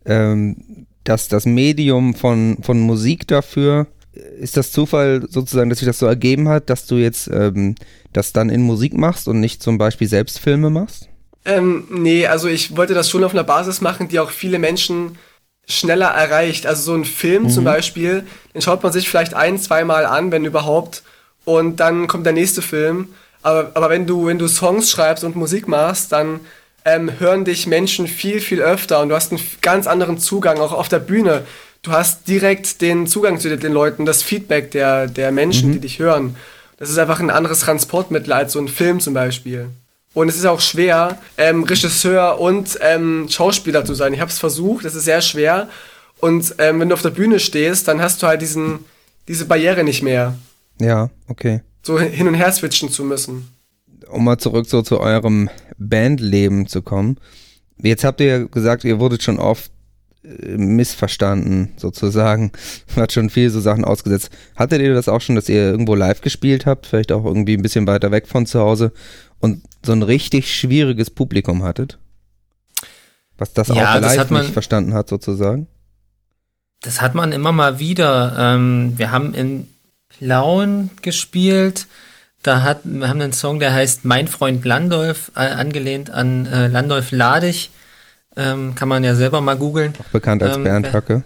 ähm, dass das Medium von, von Musik dafür, ist das Zufall sozusagen, dass sich das so ergeben hat, dass du jetzt ähm, das dann in Musik machst und nicht zum Beispiel selbst Filme machst? Ähm, nee, also ich wollte das schon auf einer Basis machen, die auch viele Menschen schneller erreicht. Also so ein Film zum Beispiel, den schaut man sich vielleicht ein, zweimal an, wenn überhaupt, und dann kommt der nächste Film. Aber, aber wenn du, wenn du Songs schreibst und Musik machst, dann ähm, hören dich Menschen viel, viel öfter und du hast einen ganz anderen Zugang, auch auf der Bühne. Du hast direkt den Zugang zu den Leuten, das Feedback der, der Menschen, die dich hören. Das ist einfach ein anderes Transportmittel als so ein Film zum Beispiel. Und es ist auch schwer, ähm, Regisseur und ähm, Schauspieler zu sein. Ich habe es versucht, es ist sehr schwer. Und ähm, wenn du auf der Bühne stehst, dann hast du halt diesen, diese Barriere nicht mehr, Ja, okay. so hin und her switchen zu müssen. Um mal zurück so zu eurem Bandleben zu kommen. Jetzt habt ihr ja gesagt, ihr wurdet schon oft äh, missverstanden, sozusagen. [LAUGHS] Hat schon viel so Sachen ausgesetzt. Hattet ihr das auch schon, dass ihr irgendwo live gespielt habt, vielleicht auch irgendwie ein bisschen weiter weg von zu Hause und so ein richtig schwieriges Publikum hattet? Was das Ja, auch das live hat man- nicht verstanden hat, sozusagen? Das hat man immer mal wieder. Ähm, wir haben in Plauen gespielt. Da hat, wir haben einen Song, der heißt Mein Freund Landolf, äh, angelehnt an äh, Landolf Ladig. Ähm, kann man ja selber mal googeln. Auch bekannt als Ähm, Bernd Höcke.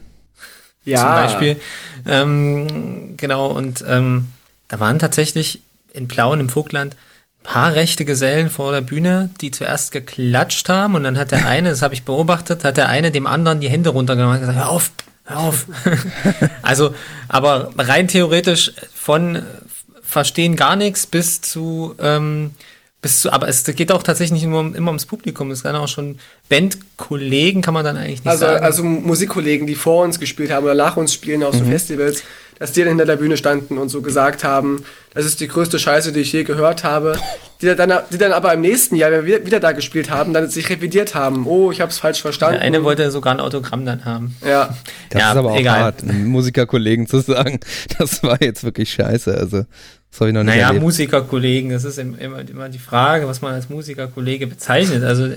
Ja, zum Beispiel. Ähm, genau, und ähm, da waren tatsächlich in Plauen im Vogtland paar rechte Gesellen vor der Bühne, die zuerst geklatscht haben und dann hat der eine, das habe ich beobachtet, hat der eine dem anderen die Hände runtergenommen und gesagt, hör auf, hör auf. [LAUGHS] also, aber rein theoretisch von verstehen gar nichts bis zu ähm, bis zu, aber es geht auch tatsächlich nicht nur immer ums Publikum, es kann auch schon Bandkollegen, kann man dann eigentlich nicht Also, sagen. also Musikkollegen, die vor uns gespielt haben oder nach uns spielen auf so Festivals, dass die dann hinter der Bühne standen und so gesagt haben, das ist die größte Scheiße, die ich je gehört habe. Die dann, die dann aber im nächsten Jahr, wenn wir wieder da gespielt haben, dann sich revidiert haben. Oh, ich habe es falsch verstanden. Der eine wollte sogar ein Autogramm dann haben. ja. Das Ja, ist aber auch egal. hart, Musikerkollegen zu sagen, [LAUGHS] das war jetzt wirklich scheiße. Also, das habe ich noch nicht Naja, erlebt. Musikerkollegen, das ist im- immer, immer die Frage, was man als Musikerkollege bezeichnet. Also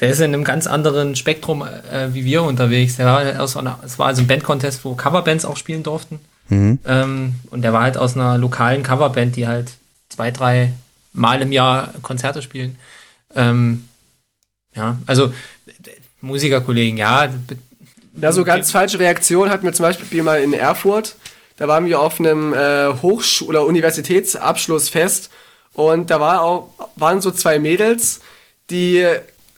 der ist in einem ganz anderen Spektrum äh, wie wir unterwegs. Der war es war also ein Bandcontest, wo Coverbands auch spielen durften. Mhm. Ähm, und der war halt aus einer lokalen Coverband, die halt zwei, drei Mal im Jahr Konzerte spielen. Ähm, ja, also Musikerkollegen, ja, Ja, so ganz falsche Reaktion hatten wir zum Beispiel mal in Erfurt. Da waren wir auf einem äh, Hochsch- oder Universitätsabschlussfest Und da war auch, waren so zwei Mädels, die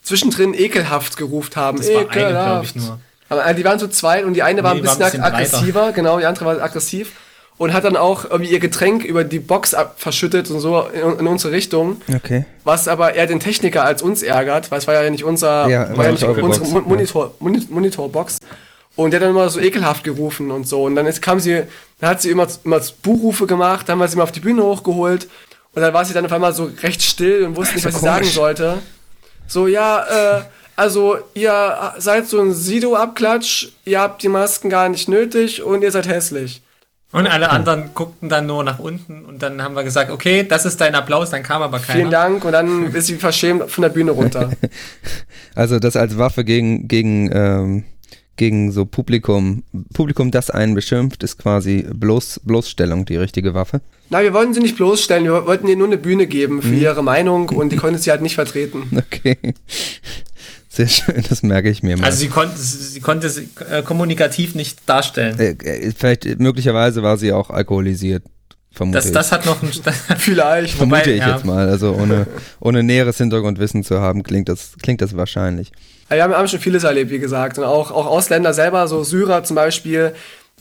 zwischendrin ekelhaft gerufen haben. Das war eine, ekelhaft. glaube ich, nur. Aber äh, die waren so zwei und die eine war Nee, ein die war bisschen, ein bisschen aggressiver, genau, die andere war aggressiv und hat dann auch irgendwie ihr Getränk über die Box ab verschüttet und so in, in unsere Richtung, Okay. was aber eher den Techniker als uns ärgert, weil es war ja nicht unser, Ja, war ja nicht unsere Box. Monitor, Moni- Monitorbox. Und der hat dann immer so ekelhaft gerufen und so. Und dann ist, kam sie, dann hat sie immer, immer Buchrufe gemacht, dann haben wir sie mal auf die Bühne hochgeholt. Und dann war sie dann auf einmal so recht still und wusste nicht, was ist sie sagen komisch. sollte. So, ja, äh, also ihr seid so ein Sido-Abklatsch, ihr habt die Masken gar nicht nötig und ihr seid hässlich. Und alle anderen guckten dann nur nach unten und dann haben wir gesagt, okay, das ist dein Applaus, dann kam aber keiner. Vielen Dank. Und dann ist sie verschämt von der Bühne runter. [LAUGHS] Also das als Waffe gegen, gegen, ähm, gegen so Publikum, Publikum, das einen beschimpft, ist quasi bloß, Bloßstellung die richtige Waffe. Na, wir wollten sie nicht bloßstellen, wir wollten ihr nur eine Bühne geben für ihre Meinung und die [LAUGHS] konnte sie halt nicht vertreten. Okay. Sehr schön, das merke ich mir mal. Also sie konnte, sie konnte sie äh, kommunikativ nicht darstellen. äh, äh, vielleicht, möglicherweise war sie auch alkoholisiert, vermute Das, ich. das hat noch ein, Vielleicht. [LAUGHS] vermute wobei, ich ja. jetzt mal. Also ohne, ohne näheres Hintergrundwissen zu haben, klingt das, klingt das wahrscheinlich. Ja, wir haben, haben schon vieles erlebt, wie gesagt. Und auch, auch Ausländer selber, so Syrer zum Beispiel,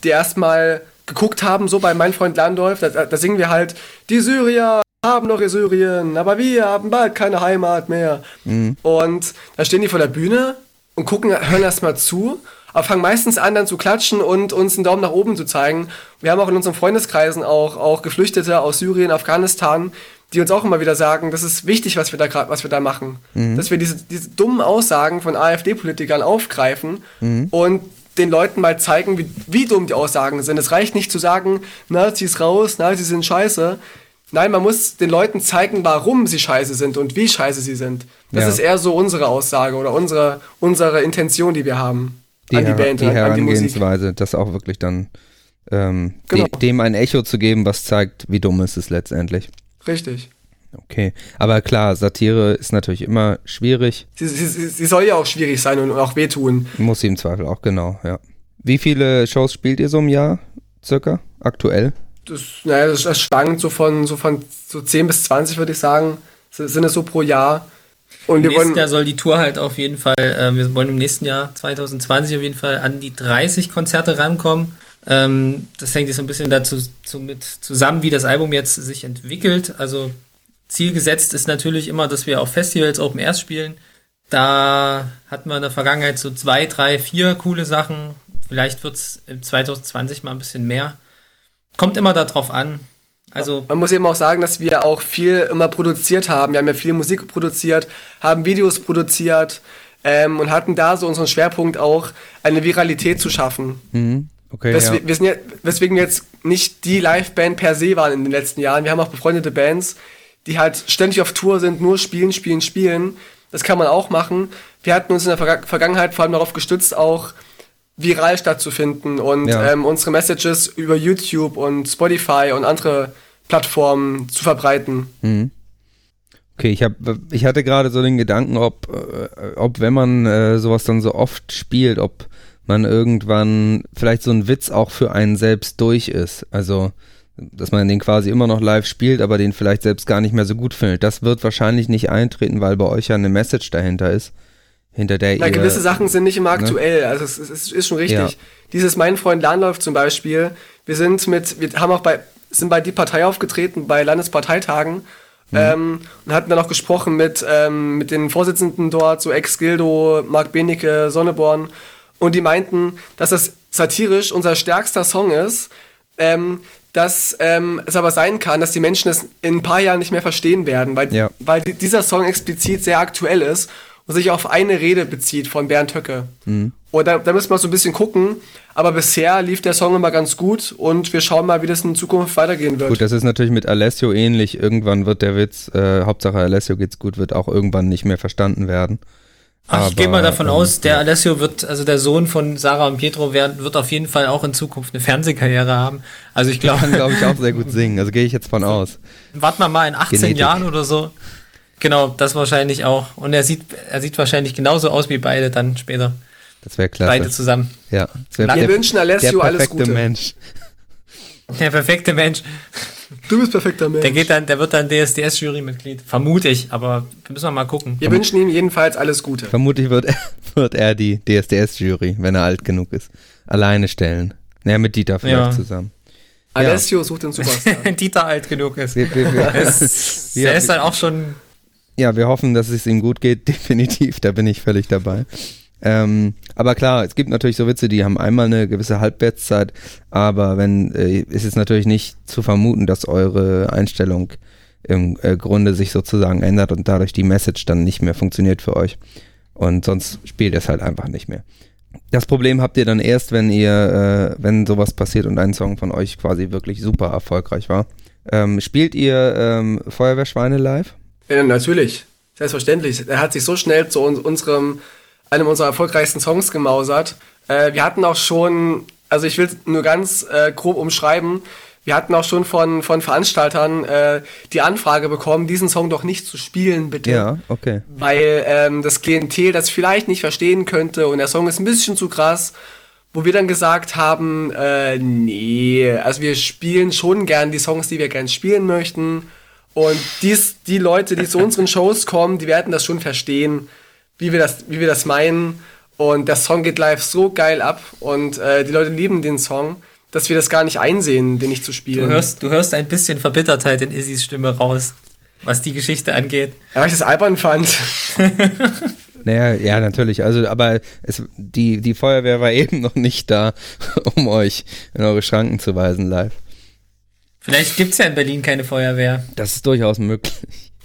die erstmal geguckt haben, so bei Mein Freund Landolf, da, da singen wir halt, die Syrier haben noch ihr Syrien, aber wir haben bald keine Heimat mehr. Und da stehen die vor der Bühne und gucken, hören erstmal zu, aber fangen meistens an, dann zu klatschen und uns einen Daumen nach oben zu zeigen. Wir haben auch in unseren Freundeskreisen auch, auch Geflüchtete aus Syrien, Afghanistan, die uns auch immer wieder sagen, das ist wichtig, was wir da gerade, was wir da machen. Dass wir diese, diese dummen Aussagen von AfD-Politikern aufgreifen und den Leuten mal zeigen, wie, wie dumm die Aussagen sind. Es reicht nicht zu sagen, Nazis raus, Nazis sind scheiße. Nein, man muss den Leuten zeigen, warum sie scheiße sind und wie scheiße sie sind. Das Ja. ist eher so unsere Aussage oder unsere, unsere Intention, die wir haben Die, an die Band, die. Herangehensweise, das auch wirklich dann ähm, Genau. de, dem ein Echo zu geben, was zeigt, wie dumm ist es letztendlich. Richtig. Okay, aber klar, Satire ist natürlich immer schwierig, Sie, sie, sie sie soll ja auch schwierig sein und auch wehtun. muss sie im Zweifel auch, genau, ja. Wie viele Shows spielt ihr so im Jahr, circa, aktuell? Das, naja, das, das schwankt so von, so von so 10 bis 20, würde ich sagen, sind es so pro Jahr. Und Im wir nächsten wollen, Jahr soll die Tour halt auf jeden Fall, äh, wir wollen im nächsten Jahr 2020 auf jeden Fall an die 30 Konzerte rankommen. Ähm, das hängt jetzt so ein bisschen dazu zu, mit zusammen, wie das Album jetzt sich entwickelt. Also Ziel gesetzt ist natürlich immer, dass wir auf Festivals Open Airs spielen. Da hatten wir in der Vergangenheit so zwei, drei, vier coole Sachen. Vielleicht wird es 2020 mal ein bisschen mehr. Kommt immer darauf an. Also Man muss eben auch sagen, dass wir auch viel immer produziert haben. Wir haben ja viel Musik produziert, haben Videos produziert ähm, und hatten da so unseren Schwerpunkt auch, eine Viralität zu schaffen. Mhm. Okay, Weswe ja. wir sind ja, weswegen wir jetzt nicht die Liveband per se waren in den letzten Jahren. Wir haben auch befreundete Bands, die halt ständig auf Tour sind, nur spielen, spielen, spielen. Das kann man auch machen. Wir hatten uns in der Verga Vergangenheit vor allem darauf gestützt, auch viral stattzufinden und Ja. ähm, unsere Messages über YouTube und Spotify und andere Plattformen zu verbreiten. Mhm. Okay, ich hab, ich hatte gerade so den Gedanken, ob, äh, ob wenn man äh, sowas dann so oft spielt, ob man irgendwann vielleicht so ein Witz auch für einen selbst durch ist. Also, dass man den quasi immer noch live spielt, aber den vielleicht selbst gar nicht mehr so gut findet. Das wird wahrscheinlich nicht eintreten, weil bei euch ja eine Message dahinter ist, hinter der Na, ihr... gewisse Sachen sind nicht immer aktuell, also es, es, es ist schon richtig. Ja. Dieses Mein Freund Lahnläuft zum Beispiel, wir sind mit, wir haben auch bei, sind bei die Partei aufgetreten, bei Landesparteitagen ähm, und hatten dann auch gesprochen mit, ähm, mit den Vorsitzenden dort, so Ex-Gildo, Marc Benecke, Sonneborn und die meinten, dass das satirisch unser stärkster Song ist, ähm, dass ähm, es aber sein kann, dass die Menschen es in ein paar Jahren nicht mehr verstehen werden, weil, Ja. weil di- dieser Song explizit sehr aktuell ist und sich auf eine Rede bezieht von Bernd Höcke. Und da, da müssen wir so ein bisschen gucken, aber bisher lief der Song immer ganz gut und wir schauen mal, wie das in Zukunft weitergehen wird. Gut, das ist natürlich mit Alessio ähnlich. Irgendwann wird der Witz, äh, Hauptsache Alessio geht's gut, wird auch irgendwann nicht mehr verstanden werden. Ach, ich gehe mal Aber, davon ähm, aus, der Alessio wird, also der Sohn von Sarah und Pietro, wird, wird auf jeden Fall auch in Zukunft eine Fernsehkarriere haben. Also ich Kann, glaube, glaube ich, auch sehr gut singen. Also gehe ich jetzt von [LAUGHS] aus. warten wir mal in 18 Genetik. Jahren oder so. Genau, das wahrscheinlich auch. Und er sieht, er sieht wahrscheinlich genauso aus wie beide dann später. Das wäre klasse. Beide zusammen. Ja, Wir der, wünschen Alessio der alles perfekte Gute. Mensch. Der perfekte Mensch. Du bist perfekter Mensch. Der geht dann, der wird dann DSDS-Jury-Mitglied. Vermute ich, aber müssen wir mal gucken. Wir wünschen ihm jedenfalls alles Gute. Vermutlich wird er, [LAUGHS] wird er die DSDS-Jury, wenn er alt genug ist, alleine stellen. Naja, mit Dieter vielleicht Ja. zusammen. Alessio sucht den Superstar. [LAUGHS] Dieter alt genug ist. Wir, wir, wir, [LAUGHS] der ist dann auch schon. Ja, wir hoffen, dass es ihm gut geht, [LAUGHS] definitiv, da bin ich völlig dabei. Ähm, aber klar, es gibt natürlich so Witze, die haben einmal eine gewisse Halbwertszeit, aber wenn äh, ist es natürlich nicht zu vermuten, dass eure Einstellung im äh, Grunde sich sozusagen ändert und dadurch die Message dann nicht mehr funktioniert für euch. Und sonst spielt es halt einfach nicht mehr. Das Problem habt ihr dann erst, wenn ihr, äh, wenn sowas passiert und ein Song von euch quasi wirklich super erfolgreich war. Ähm, spielt ihr ähm, Feuerwehrschweine live? Ja, natürlich. Selbstverständlich. Er hat sich so schnell zu uns, unserem, einem unserer erfolgreichsten Songs gemausert. Äh, wir hatten auch schon, also ich will es nur ganz äh, grob umschreiben, wir hatten auch schon von, von Veranstaltern äh, die Anfrage bekommen, diesen Song doch nicht zu spielen, bitte. Ja, okay. weil ähm, das Klientel das vielleicht nicht verstehen könnte und der Song ist ein bisschen zu krass, wo wir dann gesagt haben, äh, nee, also wir spielen schon gern die Songs, die wir gern spielen möchten und dies, die Leute, die zu unseren Shows kommen, die werden das schon verstehen, wie wir das, wie wir das meinen und der Song geht live so geil ab und äh, die Leute lieben den Song, dass wir das gar nicht einsehen, den nicht zu spielen. Du hörst, du hörst ein bisschen Verbittertheit in Isis Stimme raus, was die Geschichte angeht. Ja, weil ich das albern fand. [LAUGHS] Naja, ja, natürlich. Also, aber es, die, die Feuerwehr war [LAUGHS] eben noch nicht da, um euch in eure Schranken zu weisen live. Vielleicht gibt's ja in Berlin keine Feuerwehr. Das ist durchaus möglich.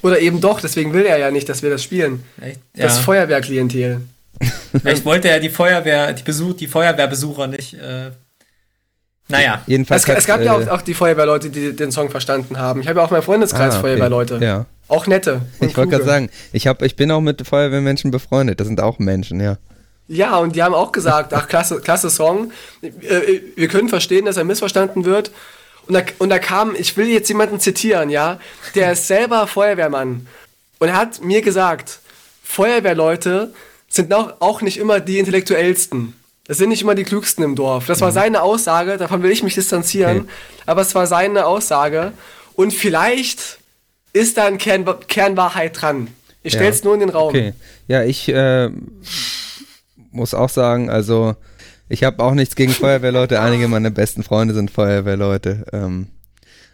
Oder eben doch, deswegen will er ja nicht, dass wir das spielen. Vielleicht, Das ja, Feuerwehrklientel. vielleicht wollte er die Feuerwehr, die, Besuch, die Feuerwehrbesucher nicht. Äh, naja, Jedenfalls. Es, es gab hat, ja äh, auch, auch die Feuerwehrleute, die den Song verstanden haben. Ich habe ja auch in meinem Freundeskreis ah. Feuerwehrleute. Ja. Auch nette. und Ich wollte gerade sagen, ich, hab, ich bin auch mit Feuerwehrmenschen befreundet. Das sind auch Menschen, ja. Ja, und die haben auch gesagt, ach, klasse, klasse Song. Äh, Wir können verstehen, dass er missverstanden wird. Und da, und da kam, ich will jetzt jemanden zitieren, ja, der ist selber Feuerwehrmann. Und er hat mir gesagt, Feuerwehrleute sind auch, nicht immer die intellektuellsten. Das sind nicht immer die klügsten im Dorf. Das war seine Aussage, davon will ich mich distanzieren. Okay. Aber es war seine Aussage. Und vielleicht ist da ein Kern, Kernwahrheit dran. Ich Ja. stell's nur in den Raum. Okay. Ja, ich äh, muss auch sagen, also ich habe auch nichts gegen Feuerwehrleute. Einige meiner besten Freunde sind Feuerwehrleute. Ähm,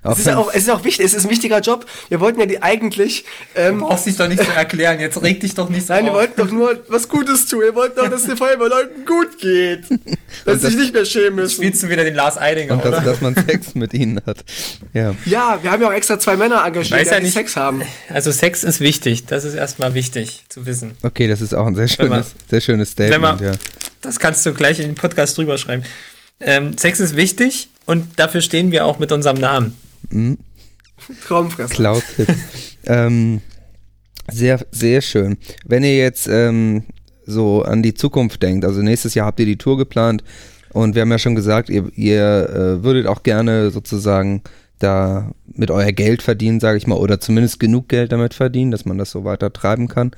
Es ist, auch, es ist auch wichtig, es ist ein wichtiger Job. Wir wollten ja die eigentlich, ähm, du brauchst dich doch nicht zu erklären. Jetzt reg dich doch nicht so nein, wir auf. wollten doch nur was Gutes tun. Wir wollten doch, dass es den Feuerwehrleuten gut geht. [LAUGHS] Dass sie sich nicht mehr schämen müssen. Spielst du wieder den Lars Eidinger, und dass, dass man Sex mit ihnen hat. Ja. Ja, wir haben ja auch extra zwei Männer engagiert, Weiß die ja die nicht- Sex haben. Also Sex ist wichtig. Das ist erstmal wichtig zu wissen. Okay, das ist auch ein sehr man- schönes, sehr schönes wenn Statement, man- ja. Das kannst du gleich in den Podcast drüber schreiben. Ähm, Sex ist wichtig und dafür stehen wir auch mit unserem Namen. Traumfresser. Cloud-Hit. ähm, sehr, sehr schön. Wenn ihr jetzt ähm, so an die Zukunft denkt, also nächstes Jahr habt ihr die Tour geplant und wir haben ja schon gesagt, ihr, ihr äh, würdet auch gerne sozusagen da mit euer Geld verdienen, sage ich mal, oder zumindest genug Geld damit verdienen, dass man das so weiter treiben kann.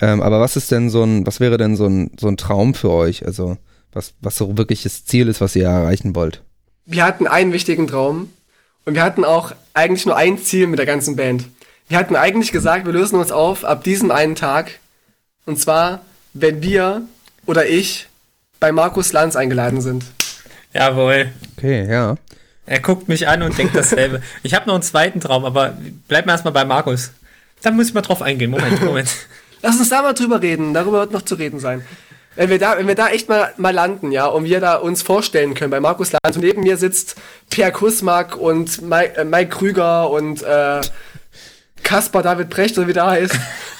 Ähm, aber was ist denn so ein, was wäre denn so ein, so ein Traum für euch? Also was, was so wirklich das Ziel ist, was ihr erreichen wollt? Wir hatten einen wichtigen Traum und wir hatten auch eigentlich nur ein Ziel mit der ganzen Band. Wir hatten eigentlich gesagt, wir lösen uns auf ab diesem einen Tag. Und zwar, wenn wir oder ich bei Markus Lanz eingeladen sind. Jawohl. Okay, ja. Er guckt mich an und denkt dasselbe. Ich habe noch einen zweiten Traum, aber bleib mal erstmal bei Markus. Da muss ich mal drauf eingehen. Moment, Moment. [LAUGHS] Lass uns da mal drüber reden. Darüber wird noch zu reden sein. Wenn wir da, wenn wir da echt mal, mal landen, ja, und wir da uns vorstellen können bei Markus Lanz und neben mir sitzt Pierre Kusmak und Mike, äh, Mike Krüger und äh, Kaspar David Brecht, oder wie der heißt.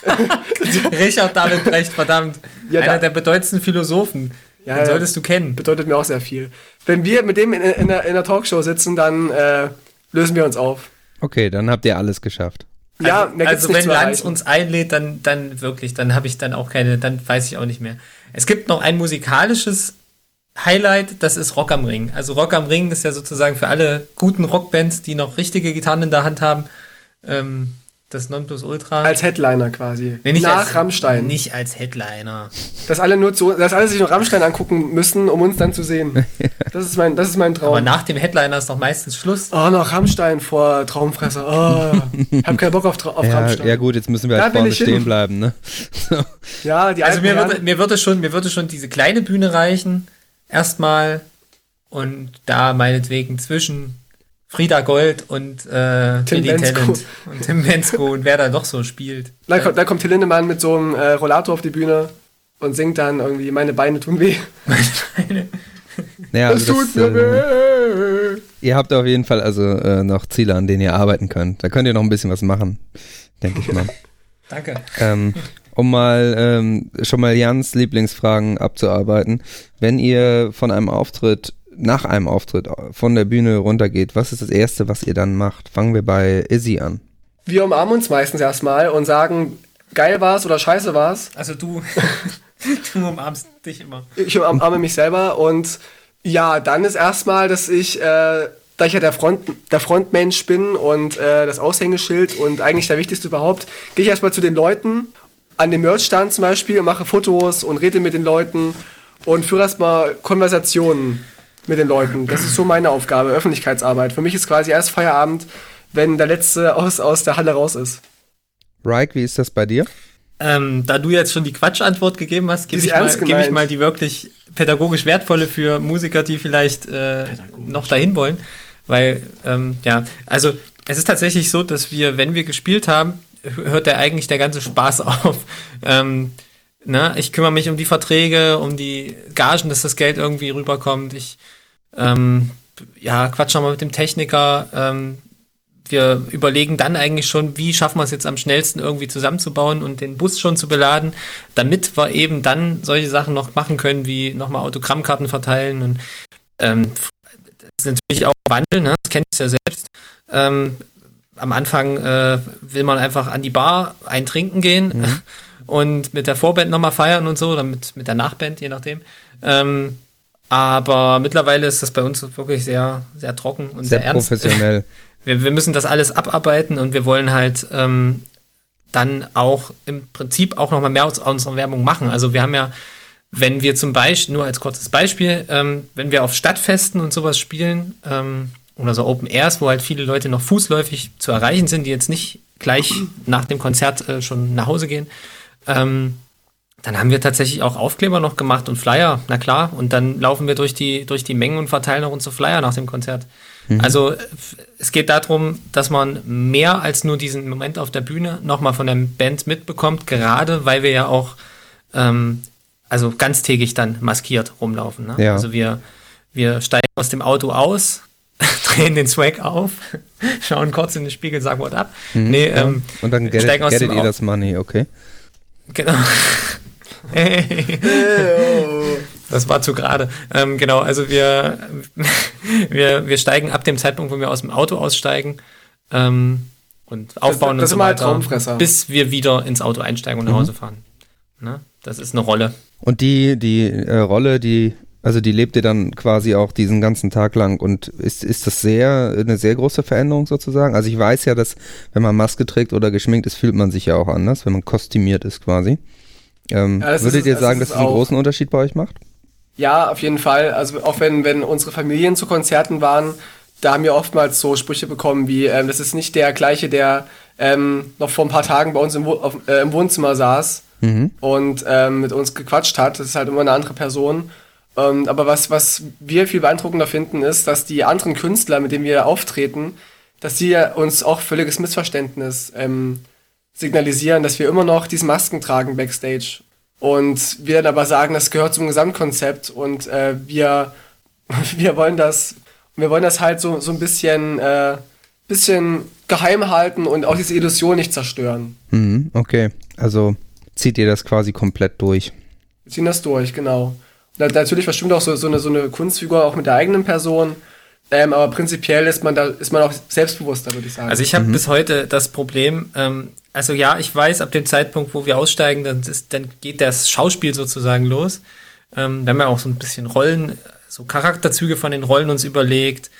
[LAUGHS] Richard David Brecht, verdammt. [LAUGHS] Ja, Einer da- der bedeutendsten Philosophen. Ja, Den solltest du kennen. bedeutet mir auch sehr viel. Wenn wir mit dem in, in, der, in der Talkshow sitzen, dann äh, lösen wir uns auf. Okay, dann habt ihr alles geschafft. Ja, also, also wenn Lanz uns einlädt, dann, dann wirklich, dann habe ich dann auch keine, dann weiß ich auch nicht mehr. Es gibt noch ein musikalisches Highlight, das ist Rock am Ring. Also Rock am Ring ist ja sozusagen für alle guten Rockbands, die noch richtige Gitarren in der Hand haben, ähm, das Nonplusultra. Als Headliner quasi. Nee, nicht Nach als, Rammstein. Nicht als Headliner. Dass alle nur zu, dass alle sich nur Rammstein angucken müssen, um uns dann zu sehen. [LAUGHS] Das ist mein, das ist mein Traum. Aber nach dem Headliner ist doch meistens Schluss. Oh, noch Rammstein vor Traumfresser. Oh, [LAUGHS] hab keinen Bock auf, Tra auf Ja, Rammstein. ja gut, jetzt müssen wir Da halt will vorne hin. stehen bleiben, ne? [LAUGHS] So. Ja, die Also mir würde, mir würde schon, mir würde schon diese kleine Bühne reichen. Erstmal. Und da meinetwegen zwischen Frieda Gold und äh, Tim Bensko. Talent und Tim Bensko und wer da doch so spielt. Da kommt, da kommt Till Lindemann mit so einem äh, Rollator auf die Bühne und singt dann irgendwie, meine Beine tun weh. [LAUGHS] Naja, Es also tut das, mir äh, weh. ihr habt auf jeden Fall also äh, noch Ziele, an denen ihr arbeiten könnt. Da könnt ihr noch ein bisschen was machen, denke ich mal. [LAUGHS] Danke. ähm, um mal ähm, schon mal Jans Lieblingsfragen abzuarbeiten. Wenn ihr von einem Auftritt, nach einem Auftritt von der Bühne runtergeht, was ist das Erste, was ihr dann macht? Fangen wir bei Izzy an. Wir umarmen uns meistens erstmal und sagen, geil war's oder scheiße war's. Also du, [LAUGHS] du umarmst dich immer. Ich umarme mich selber und ja, dann ist erstmal, dass ich, äh, da ich ja der, Front, der Frontmensch bin und äh, das Aushängeschild und eigentlich der Wichtigste überhaupt, gehe ich erstmal zu den Leuten, an dem Merchstand zum Beispiel, mache Fotos und rede mit den Leuten und führe erstmal Konversationen mit den Leuten. Das ist so meine Aufgabe, Öffentlichkeitsarbeit. Für mich ist quasi erst Feierabend, wenn der Letzte aus, aus der Halle raus ist. Reik, wie ist das bei dir? Ähm, da du jetzt schon die Quatschantwort gegeben hast, gebe ich, mal- gebe ich mal die wirklich pädagogisch wertvolle für Musiker, die vielleicht äh, noch dahin wollen. Weil, ähm, ja, also es ist tatsächlich so, dass wir, wenn wir gespielt haben, hört der eigentlich der ganze Spaß [LAUGHS] auf. Ähm, ne? Ich kümmere mich um die Verträge, um die Gagen, dass das Geld irgendwie rüberkommt. Ich ähm, ja, quatsch noch mal mit dem Techniker. Ähm, wir überlegen dann eigentlich schon, wie schaffen wir es jetzt am schnellsten irgendwie zusammenzubauen und den Bus schon zu beladen, damit wir eben dann solche Sachen noch machen können, wie nochmal Autogrammkarten verteilen und ähm, das ist natürlich auch Wandel, ne? das kennt ihr ja selbst. Ähm, am Anfang äh, will man einfach an die Bar ein Trinken gehen [LAUGHS] und mit der Vorband nochmal feiern und so, oder mit, mit der Nachband, je nachdem. Ähm, aber mittlerweile ist das bei uns wirklich sehr, sehr trocken und sehr, Sehr ernst professionell. [LAUGHS] wir, wir müssen das alles abarbeiten und wir wollen halt ähm, dann auch im Prinzip auch nochmal mehr aus unserer Werbung machen. Also wir haben ja, wenn wir zum Beispiel, nur als kurzes Beispiel, ähm, wenn wir auf Stadtfesten und sowas spielen, ähm, oder so Open Airs, wo halt viele Leute noch fußläufig zu erreichen sind, die jetzt nicht gleich nach dem Konzert äh, schon nach Hause gehen, ähm, dann haben wir tatsächlich auch Aufkleber noch gemacht und Flyer, na klar. Und dann laufen wir durch die, durch die Mengen und verteilen auch unsere Flyer nach dem Konzert. Also f- es geht darum, dass man mehr als nur diesen Moment auf der Bühne nochmal von der Band mitbekommt, gerade weil wir ja auch ähm, also ganztägig dann maskiert rumlaufen. Ne? Ja. Also wir, wir steigen aus dem Auto aus, [LAUGHS] drehen den Swag auf, [LAUGHS] schauen kurz in den Spiegel, sagen What up. Nee, ähm, Und dann get, steigen aus gettet dem ihr Au- das Money, okay? Genau. [LAUGHS] [LAUGHS] Das war zu gerade. Ähm, genau, also wir, [LAUGHS] wir, wir steigen ab dem Zeitpunkt, wo wir aus dem Auto aussteigen ähm, und aufbauen das und ist so weiter, Traumfresser. bis wir wieder ins Auto einsteigen und nach Hause fahren. Ne? Das ist eine Rolle. Und die, die äh, Rolle, die, also die lebt ihr dann quasi auch diesen ganzen Tag lang und ist, ist das sehr, eine sehr große Veränderung sozusagen? Also ich weiß ja, dass wenn man Maske trägt oder geschminkt ist, fühlt man sich ja auch anders, wenn man kostümiert ist quasi. Ähm, Ja, das würdet ist- ihr das sagen, dass es einen auch. großen Unterschied bei euch macht? Ja, auf jeden Fall. Also auch wenn, wenn unsere Familien zu Konzerten waren, da haben wir oftmals so Sprüche bekommen wie, ähm, das ist nicht der gleiche, der ähm, noch vor ein paar Tagen bei uns im, auf, äh, im Wohnzimmer saß Mhm. und ähm, mit uns gequatscht hat. Das ist halt immer eine andere Person. Ähm, aber was, was wir viel beeindruckender finden, ist, dass die anderen Künstler, mit denen wir auftreten, dass die ja uns auch völliges Missverständnis ähm, signalisieren, dass wir immer noch diese Masken tragen backstage. Und wir dann aber sagen, das gehört zum Gesamtkonzept und äh, wir, [LAUGHS] wir wollen das, wir wollen das halt so, so ein bisschen, äh, bisschen geheim halten und auch diese Illusion nicht zerstören. Mhm, okay, also zieht ihr das quasi komplett durch. Wir ziehen das durch, genau. Und natürlich verstimmt auch so, so, eine, so eine Kunstfigur auch mit der eigenen Person. Ähm, aber prinzipiell ist man da ist man auch selbstbewusster, würde ich sagen. Also ich habe bis heute das Problem, ähm, also ja, ich weiß, ab dem Zeitpunkt, wo wir aussteigen, dann, ist, dann geht das Schauspiel sozusagen los. Ähm, wir haben ja auch so ein bisschen Rollen, so Charakterzüge von den Rollen uns überlegt.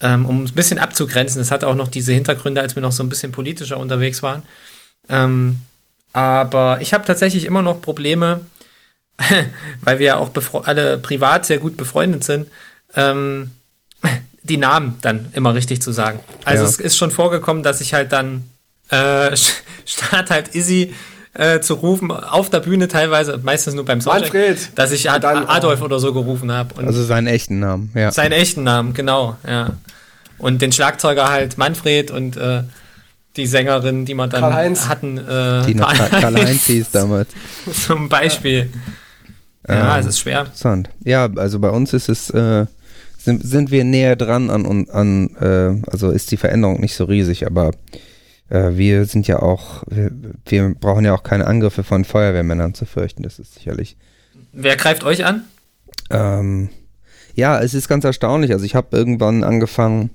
ähm, um ein bisschen abzugrenzen. Das hat auch noch diese Hintergründe, als wir noch so ein bisschen politischer unterwegs waren. Ähm, aber ich habe tatsächlich immer noch Probleme, [LAUGHS] weil wir ja auch alle privat sehr gut befreundet sind, ähm, die Namen dann immer richtig zu sagen. Also ja. es ist schon vorgekommen, dass ich halt dann äh, [LAUGHS] statt halt Izzy äh, zu rufen, auf der Bühne teilweise, meistens nur beim Soundcheck, Manfred. dass ich dann, Adolf oder so gerufen habe. Also seinen echten Namen, ja. Seinen echten Namen, genau, ja. Und den Schlagzeuger halt Manfred und äh, die Sängerin, die wir dann hatten. Äh, die noch [LAUGHS] Karl-Heinz hieß damals. Zum Beispiel. Ja, ähm, es ist schwer. Interessant. Ja, also bei uns ist es, äh, sind, sind wir näher dran an, an äh, also ist die Veränderung nicht so riesig, aber äh, wir sind ja auch, wir, wir, brauchen ja auch keine Angriffe von Feuerwehrmännern zu fürchten, das ist sicherlich. Wer greift euch an? Ähm, ja, es ist ganz erstaunlich. Also ich habe irgendwann angefangen,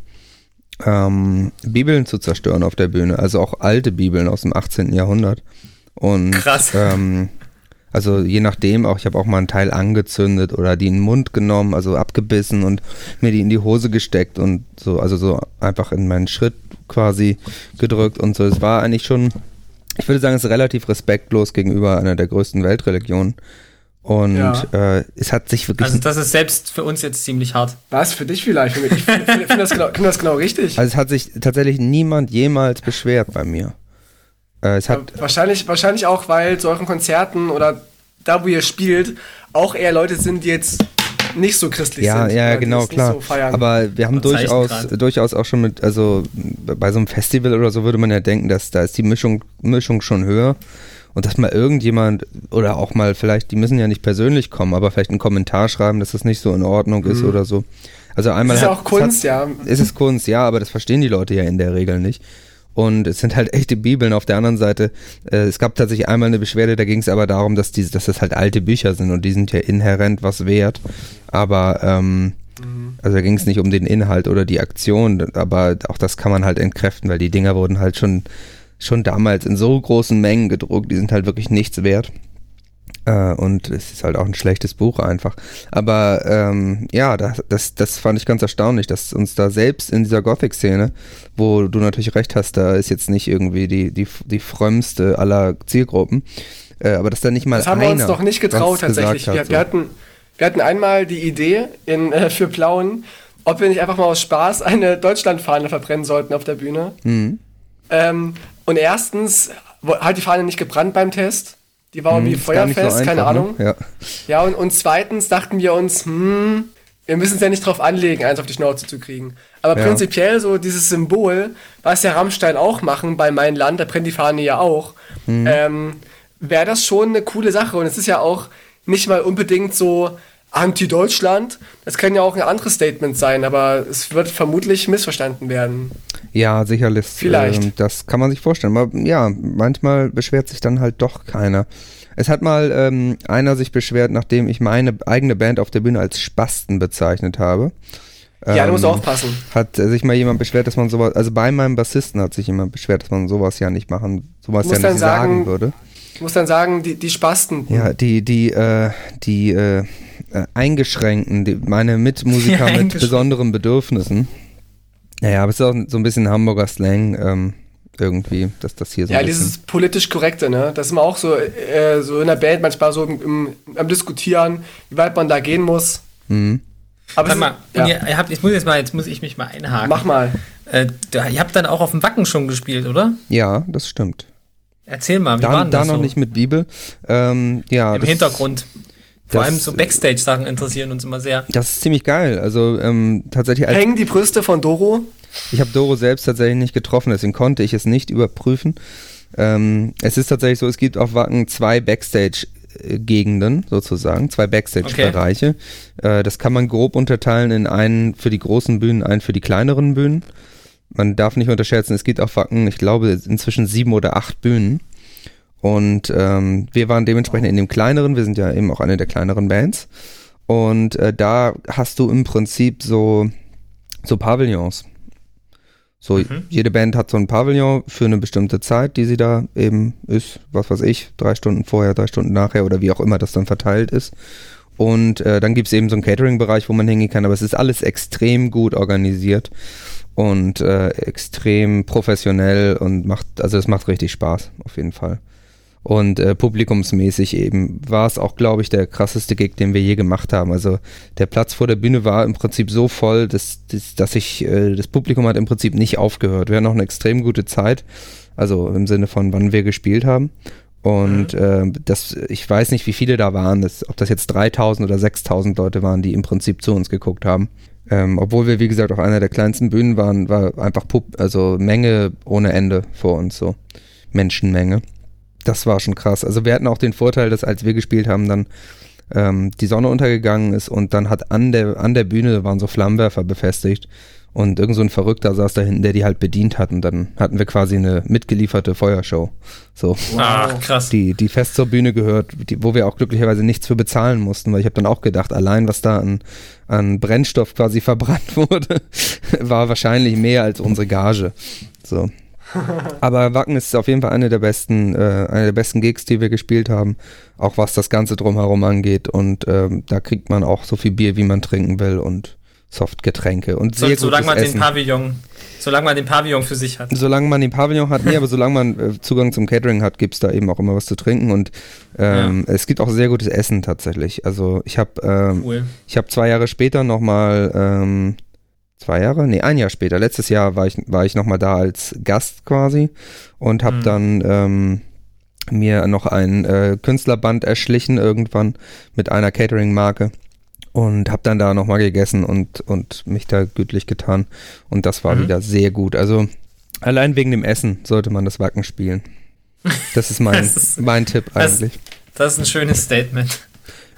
ähm, Bibeln zu zerstören auf der Bühne, also auch alte Bibeln aus dem 18. Jahrhundert. Und, Krass. Ähm, also je nachdem auch, ich habe auch mal einen Teil angezündet oder die in den Mund genommen, also abgebissen und mir die in die Hose gesteckt und so, also so einfach in meinen Schritt quasi gedrückt und so. Es war eigentlich schon, ich würde sagen, es ist relativ respektlos gegenüber einer der größten Weltreligionen. Und ja. äh, es hat sich wirklich. Also, das ist selbst für uns jetzt ziemlich hart. Was? Für dich vielleicht? Ich finde find das, genau, find das genau richtig. Also, es hat sich tatsächlich niemand jemals beschwert bei mir. Äh, es hat ja, wahrscheinlich, wahrscheinlich auch, weil zu euren Konzerten oder da, wo ihr spielt, auch eher Leute sind, die jetzt nicht so christlich ja, sind. Ja, ja, genau, klar. So Aber wir haben durchaus, durchaus auch schon mit, also bei so einem Festival oder so würde man ja denken, dass da ist die Mischung, Mischung schon höher und dass mal irgendjemand oder auch mal vielleicht, die müssen ja nicht persönlich kommen, aber vielleicht einen Kommentar schreiben, dass das nicht so in Ordnung ist mhm. oder so. Also einmal ist ja auch Kunst, hat, ja. Ist es Kunst, ja, aber das verstehen die Leute ja in der Regel nicht. Und es sind halt [LAUGHS] echte Bibeln. Auf der anderen Seite, äh, es gab tatsächlich einmal eine Beschwerde, da ging es aber darum, dass, die, dass das halt alte Bücher sind und die sind ja inhärent was wert. Aber ähm, mhm. also da ging es nicht um den Inhalt oder die Aktion, aber auch das kann man halt entkräften, weil die Dinger wurden halt schon schon damals in so großen Mengen gedruckt, die sind halt wirklich nichts wert. Äh, und es ist halt auch ein schlechtes Buch einfach. Aber ähm, ja, das, das, das fand ich ganz erstaunlich, dass uns da selbst in dieser Gothic-Szene, wo du natürlich recht hast, da ist jetzt nicht irgendwie die, die, die frömmste aller Zielgruppen, äh, aber dass da nicht mal Das haben wir uns noch nicht getraut tatsächlich. Hat, wir, so. wir, hatten, wir hatten einmal die Idee in, äh, für Plauen, ob wir nicht einfach mal aus Spaß eine Deutschlandfahne verbrennen sollten auf der Bühne. Mhm. Ähm, und erstens hat die Fahne nicht gebrannt beim Test. Die war irgendwie hm, feuerfest, so keine Ahnung. Ne? Ja, ja und, und zweitens dachten wir uns, hm, wir müssen es ja nicht drauf anlegen, eins auf die Schnauze zu kriegen. Aber ja. prinzipiell so dieses Symbol, was ja Rammstein auch machen bei Mein Land, da brennt die Fahne ja auch, mhm. ähm, wäre das schon eine coole Sache. Und es ist ja auch nicht mal unbedingt so, Anti-Deutschland. Das kann ja auch ein anderes Statement sein, aber es wird vermutlich missverstanden werden. Ja, sicherlich. Vielleicht. Äh, das kann man sich vorstellen. Aber ja, manchmal beschwert sich dann halt doch keiner. Es hat mal ähm, einer sich beschwert, nachdem ich meine eigene Band auf der Bühne als Spasten bezeichnet habe. Ja, du musst ähm, aufpassen. Hat sich mal jemand beschwert, dass man sowas, also bei meinem Bassisten hat sich jemand beschwert, dass man sowas ja nicht machen, sowas ja nicht sagen, sagen würde. Ich muss dann sagen, die, die Spasten. Ja, die, die, äh, die, äh, äh, Eingeschränkten, die, meine Mitmusiker [LAUGHS] ja, mit besonderen Bedürfnissen. Naja, aber es ist auch so ein bisschen Hamburger Slang ähm, irgendwie, dass das hier so. Ja, dieses politisch korrekte, ne? Das ist immer auch so, äh, so in der Band manchmal so im, im, am Diskutieren, wie weit man da gehen muss. Mhm. Aber mal, ja. ihr, ihr habt, jetzt muss jetzt mal, jetzt muss ich mich mal einhaken. Mach mal. Äh, ihr habt dann auch auf dem Wacken schon gespielt, oder? Ja, das stimmt. Erzähl mal, wie da, war da noch so? nicht mit Bibel. Ähm, ja, Im Hintergrund. Vor allem so Backstage-Sachen interessieren uns immer sehr. Das ist ziemlich geil. Also ähm, tatsächlich. Hängen die Brüste von Doro? Ich habe Doro selbst tatsächlich nicht getroffen, deswegen konnte ich es nicht überprüfen. Ähm, es ist tatsächlich so, es gibt auf Wacken zwei Backstage-Gegenden sozusagen, zwei Backstage-Bereiche. Okay. Äh, das kann man grob unterteilen in einen für die großen Bühnen, einen für die kleineren Bühnen. Man darf nicht unterschätzen, es gibt auf Wacken, ich glaube, inzwischen sieben oder acht Bühnen. Und ähm, wir waren dementsprechend in dem kleineren, wir sind ja eben auch eine der kleineren Bands. Und äh, da hast du im Prinzip so, so Pavillons. So, mhm. jede Band hat so ein Pavillon für eine bestimmte Zeit, die sie da eben ist, was weiß ich, drei Stunden vorher, drei Stunden nachher oder wie auch immer das dann verteilt ist. Und äh, dann gibt es eben so einen Catering-Bereich, wo man hingehen kann, aber es ist alles extrem gut organisiert und äh, extrem professionell und macht, also es macht richtig Spaß, auf jeden Fall. Und äh, publikumsmäßig eben war es auch, glaube ich, der krasseste Gig, den wir je gemacht haben. Also der Platz vor der Bühne war im Prinzip so voll, dass, dass, dass ich, äh, das Publikum hat im Prinzip nicht aufgehört. Wir hatten noch eine extrem gute Zeit, also im Sinne von wann wir gespielt haben. Und mhm. äh, das, ich weiß nicht, wie viele da waren, das, ob das jetzt 3000 oder 6000 Leute waren, die im Prinzip zu uns geguckt haben. Ähm, obwohl wir, wie gesagt, auf einer der kleinsten Bühnen waren, war einfach Pub, also Menge ohne Ende vor uns, so Menschenmenge. Das war schon krass. Also wir hatten auch den Vorteil, dass als wir gespielt haben, dann ähm, die Sonne untergegangen ist und dann hat an der, an der Bühne waren so Flammenwerfer befestigt und irgend so ein Verrückter saß da hinten, der die halt bedient hat und dann hatten wir quasi eine mitgelieferte Feuershow. So. Ach, krass. Die, die fest zur Bühne gehört, die, wo wir auch glücklicherweise nichts für bezahlen mussten, weil ich habe dann auch gedacht, allein was da an, an Brennstoff quasi verbrannt [LAUGHS] wurde, war wahrscheinlich mehr als unsere Gage. So. [LAUGHS] Aber Wacken ist auf jeden Fall eine der besten, äh, eine der besten Gigs, die wir gespielt haben, auch was das Ganze drumherum angeht. Und ähm, da kriegt man auch so viel Bier, wie man trinken will und Softgetränke und sehr so, Solange man Essen. den Pavillon, solange man den Pavillon für sich hat. Solange man den Pavillon hat, nee, aber solange man äh, Zugang zum Catering hat, gibt's da eben auch immer was zu trinken und ähm, ja. es gibt auch sehr gutes Essen tatsächlich. Also ich habe ähm, cool. ich habe zwei Jahre später nochmal ähm, zwei Jahre, nee, ein Jahr später, letztes Jahr war ich, war ich nochmal da als Gast quasi und habe mhm. dann ähm, mir noch ein äh, Künstlerband erschlichen irgendwann mit einer Catering-Marke und habe dann da nochmal gegessen und, und mich da gütlich getan und das war mhm. wieder sehr gut. Also allein wegen dem Essen sollte man das Wacken spielen. Das ist mein, [LAUGHS] das ist, mein Tipp eigentlich. Das, das ist ein schönes Statement.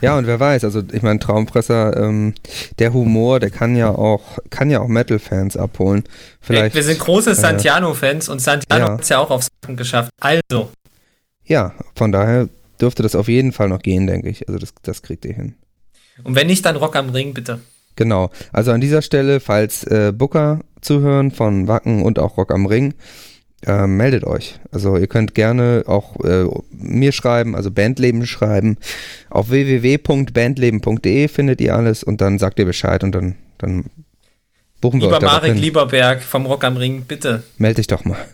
Ja, und wer weiß, also ich meine, Traumfresser, ähm, der Humor, der kann ja auch, kann ja auch Metal-Fans abholen. Vielleicht, wir sind große Santiano-Fans und Santiano ja. hat es ja auch aufs Sachen geschafft. Also. Ja, von daher dürfte das auf jeden Fall noch gehen, denke ich. Also das, das kriegt ihr hin. Und wenn nicht, dann Rock am Ring, bitte. Genau. Also an dieser Stelle, falls äh, Booker zuhören von Wacken und auch Rock am Ring, äh, meldet euch. Also ihr könnt gerne auch äh, mir schreiben, also Bandleben schreiben. Auf www.bandleben.de findet ihr alles und dann sagt ihr Bescheid und dann, dann buchen wir Lieber euch Marek Lieberberg vom Rock am Ring, bitte. Meld dich doch mal.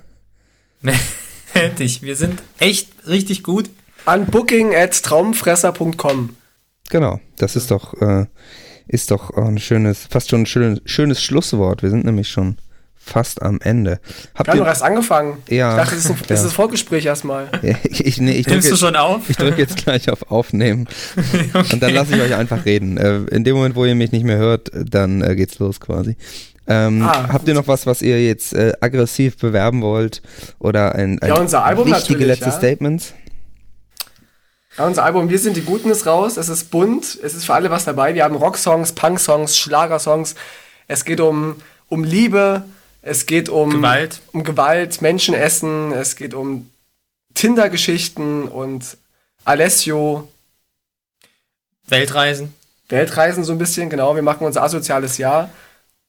Meld dich. Wir sind echt richtig gut. An booking at traumfresser.com. Genau, das ist doch, äh, ist doch ein schönes, fast schon ein schönes, schönes Schlusswort. Wir sind nämlich schon fast am Ende. Habt Wir haben erst angefangen. Ja. Ich dachte, das ist, ein, das ja. ist Vorgespräch erstmal. [LAUGHS] ich, ich, nee, ich Nimmst du schon auf? Ich drücke jetzt gleich auf Aufnehmen. [LAUGHS] okay. Und dann lasse ich euch einfach reden. Äh, in dem Moment, wo ihr mich nicht mehr hört, dann äh, geht's los quasi. Ähm, ah, habt ihr noch was, was ihr jetzt äh, aggressiv bewerben wollt? Oder ein, ein ja, unser Album wichtige letzte ja. Statements? Ja, unser Album Wir sind die Guten ist raus. Es ist bunt. Es ist für alle was dabei. Wir haben Rocksongs, Punk-Songs, Schlagersongs. Es geht um, um Liebe, es geht um Gewalt, um Gewalt Menschenessen, es geht um Tinder-Geschichten und Alessio. Weltreisen. Weltreisen so ein bisschen, genau. Wir machen unser asoziales Jahr.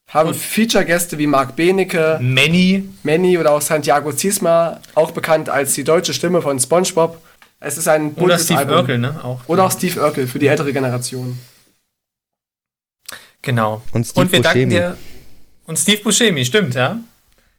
Haben Feature-Gäste wie Marc Benecke, Manny. Manny oder auch Santiago Ziesma, auch bekannt als die deutsche Stimme von SpongeBob. Es ist ein buntes Oder Steve Album. Urkel, ne? Auch. Oder auch Steve Urkel für die ältere Generation. Genau. Und, Steve Und wir Buscemi. danken dir und Steve Buscemi, stimmt, ja?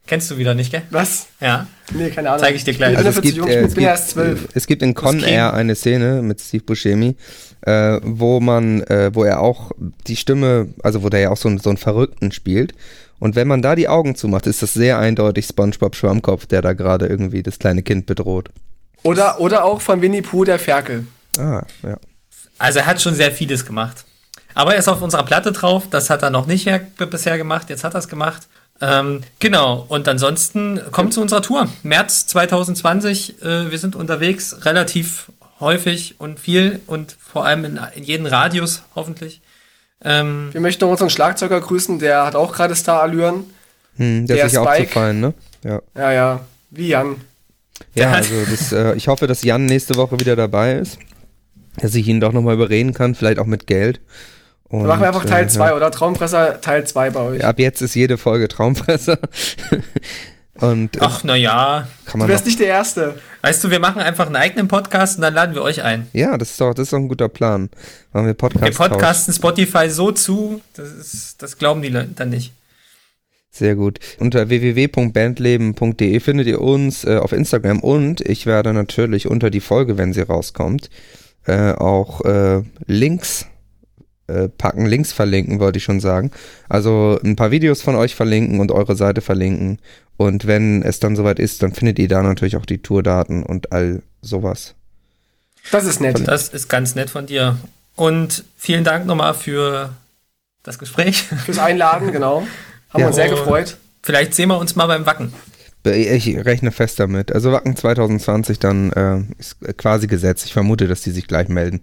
Kennst du wieder nicht, gell? Was? Ja. Nee, keine Ahnung. Zeige ich dir gleich. Also es, gibt, äh, es, gibt, es gibt in Con Air eine Szene mit Steve Buscemi, äh, wo man, äh, wo er auch die Stimme, also wo der ja auch so, so einen Verrückten spielt. Und wenn man da die Augen zumacht, ist das sehr eindeutig SpongeBob Schwammkopf, der da gerade irgendwie das kleine Kind bedroht. Oder, oder auch von Winnie Pooh, der Ferkel. Ah, ja. Also er hat schon sehr vieles gemacht. Aber er ist auf unserer Platte drauf. Das hat er noch nicht bisher gemacht. Jetzt hat er es gemacht. Ähm, genau. Und ansonsten kommt zu unserer Tour. März 2020. Äh, wir sind unterwegs, relativ häufig und viel und vor allem in, in jedem Radius hoffentlich. Ähm, wir möchten unseren Schlagzeuger grüßen. Der hat auch gerade Star-Allüren. Hm, der, der ist sich aufgefallen, ne? Ja. Ja, ja. Wie Jan. Ja, also das, äh, ich hoffe, dass Jan nächste Woche wieder dabei ist. Dass ich ihn doch nochmal überreden kann, vielleicht auch mit Geld. Und, machen wir einfach Teil 2, äh, oder? Traumfresser Teil 2 bei euch. Ab jetzt ist jede Folge Traumfresser. [LAUGHS] Und äh, Ach, naja. Du wärst noch, nicht der Erste. Weißt du, wir machen einfach einen eigenen Podcast und dann laden wir euch ein. Ja, das ist doch, das ist doch ein guter Plan. Machen wir Podcast. Wir podcasten Spotify so zu, das, ist, das glauben die Leute dann nicht. Sehr gut. Unter www.bandleben.de findet ihr uns äh, auf Instagram und ich werde natürlich unter die Folge, wenn sie rauskommt, äh, auch äh, Links äh, packen, Links verlinken, wollte ich schon sagen. Also ein paar Videos von euch verlinken und eure Seite verlinken. Und wenn es dann soweit ist, dann findet ihr da natürlich auch die Tourdaten und all sowas. Das ist nett. Das ist ganz nett von dir. Und vielen Dank nochmal für das Gespräch. Fürs Einladen, genau. Haben [LAUGHS] Ja. wir uns sehr Und gefreut. Vielleicht sehen wir uns mal beim Wacken. Ich rechne fest damit. Also Wacken 2020 dann äh, ist quasi gesetzt. Ich vermute, dass die sich gleich melden.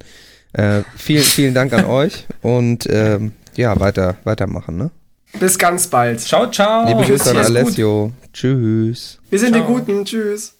Äh, vielen, vielen Dank an euch und ähm, ja, weiter, weitermachen, ne? Bis ganz bald. Ciao, ciao. Liebe Grüße an mach's gut. Alessio. Tschüss. Wir sind die Ciao. Guten. Tschüss.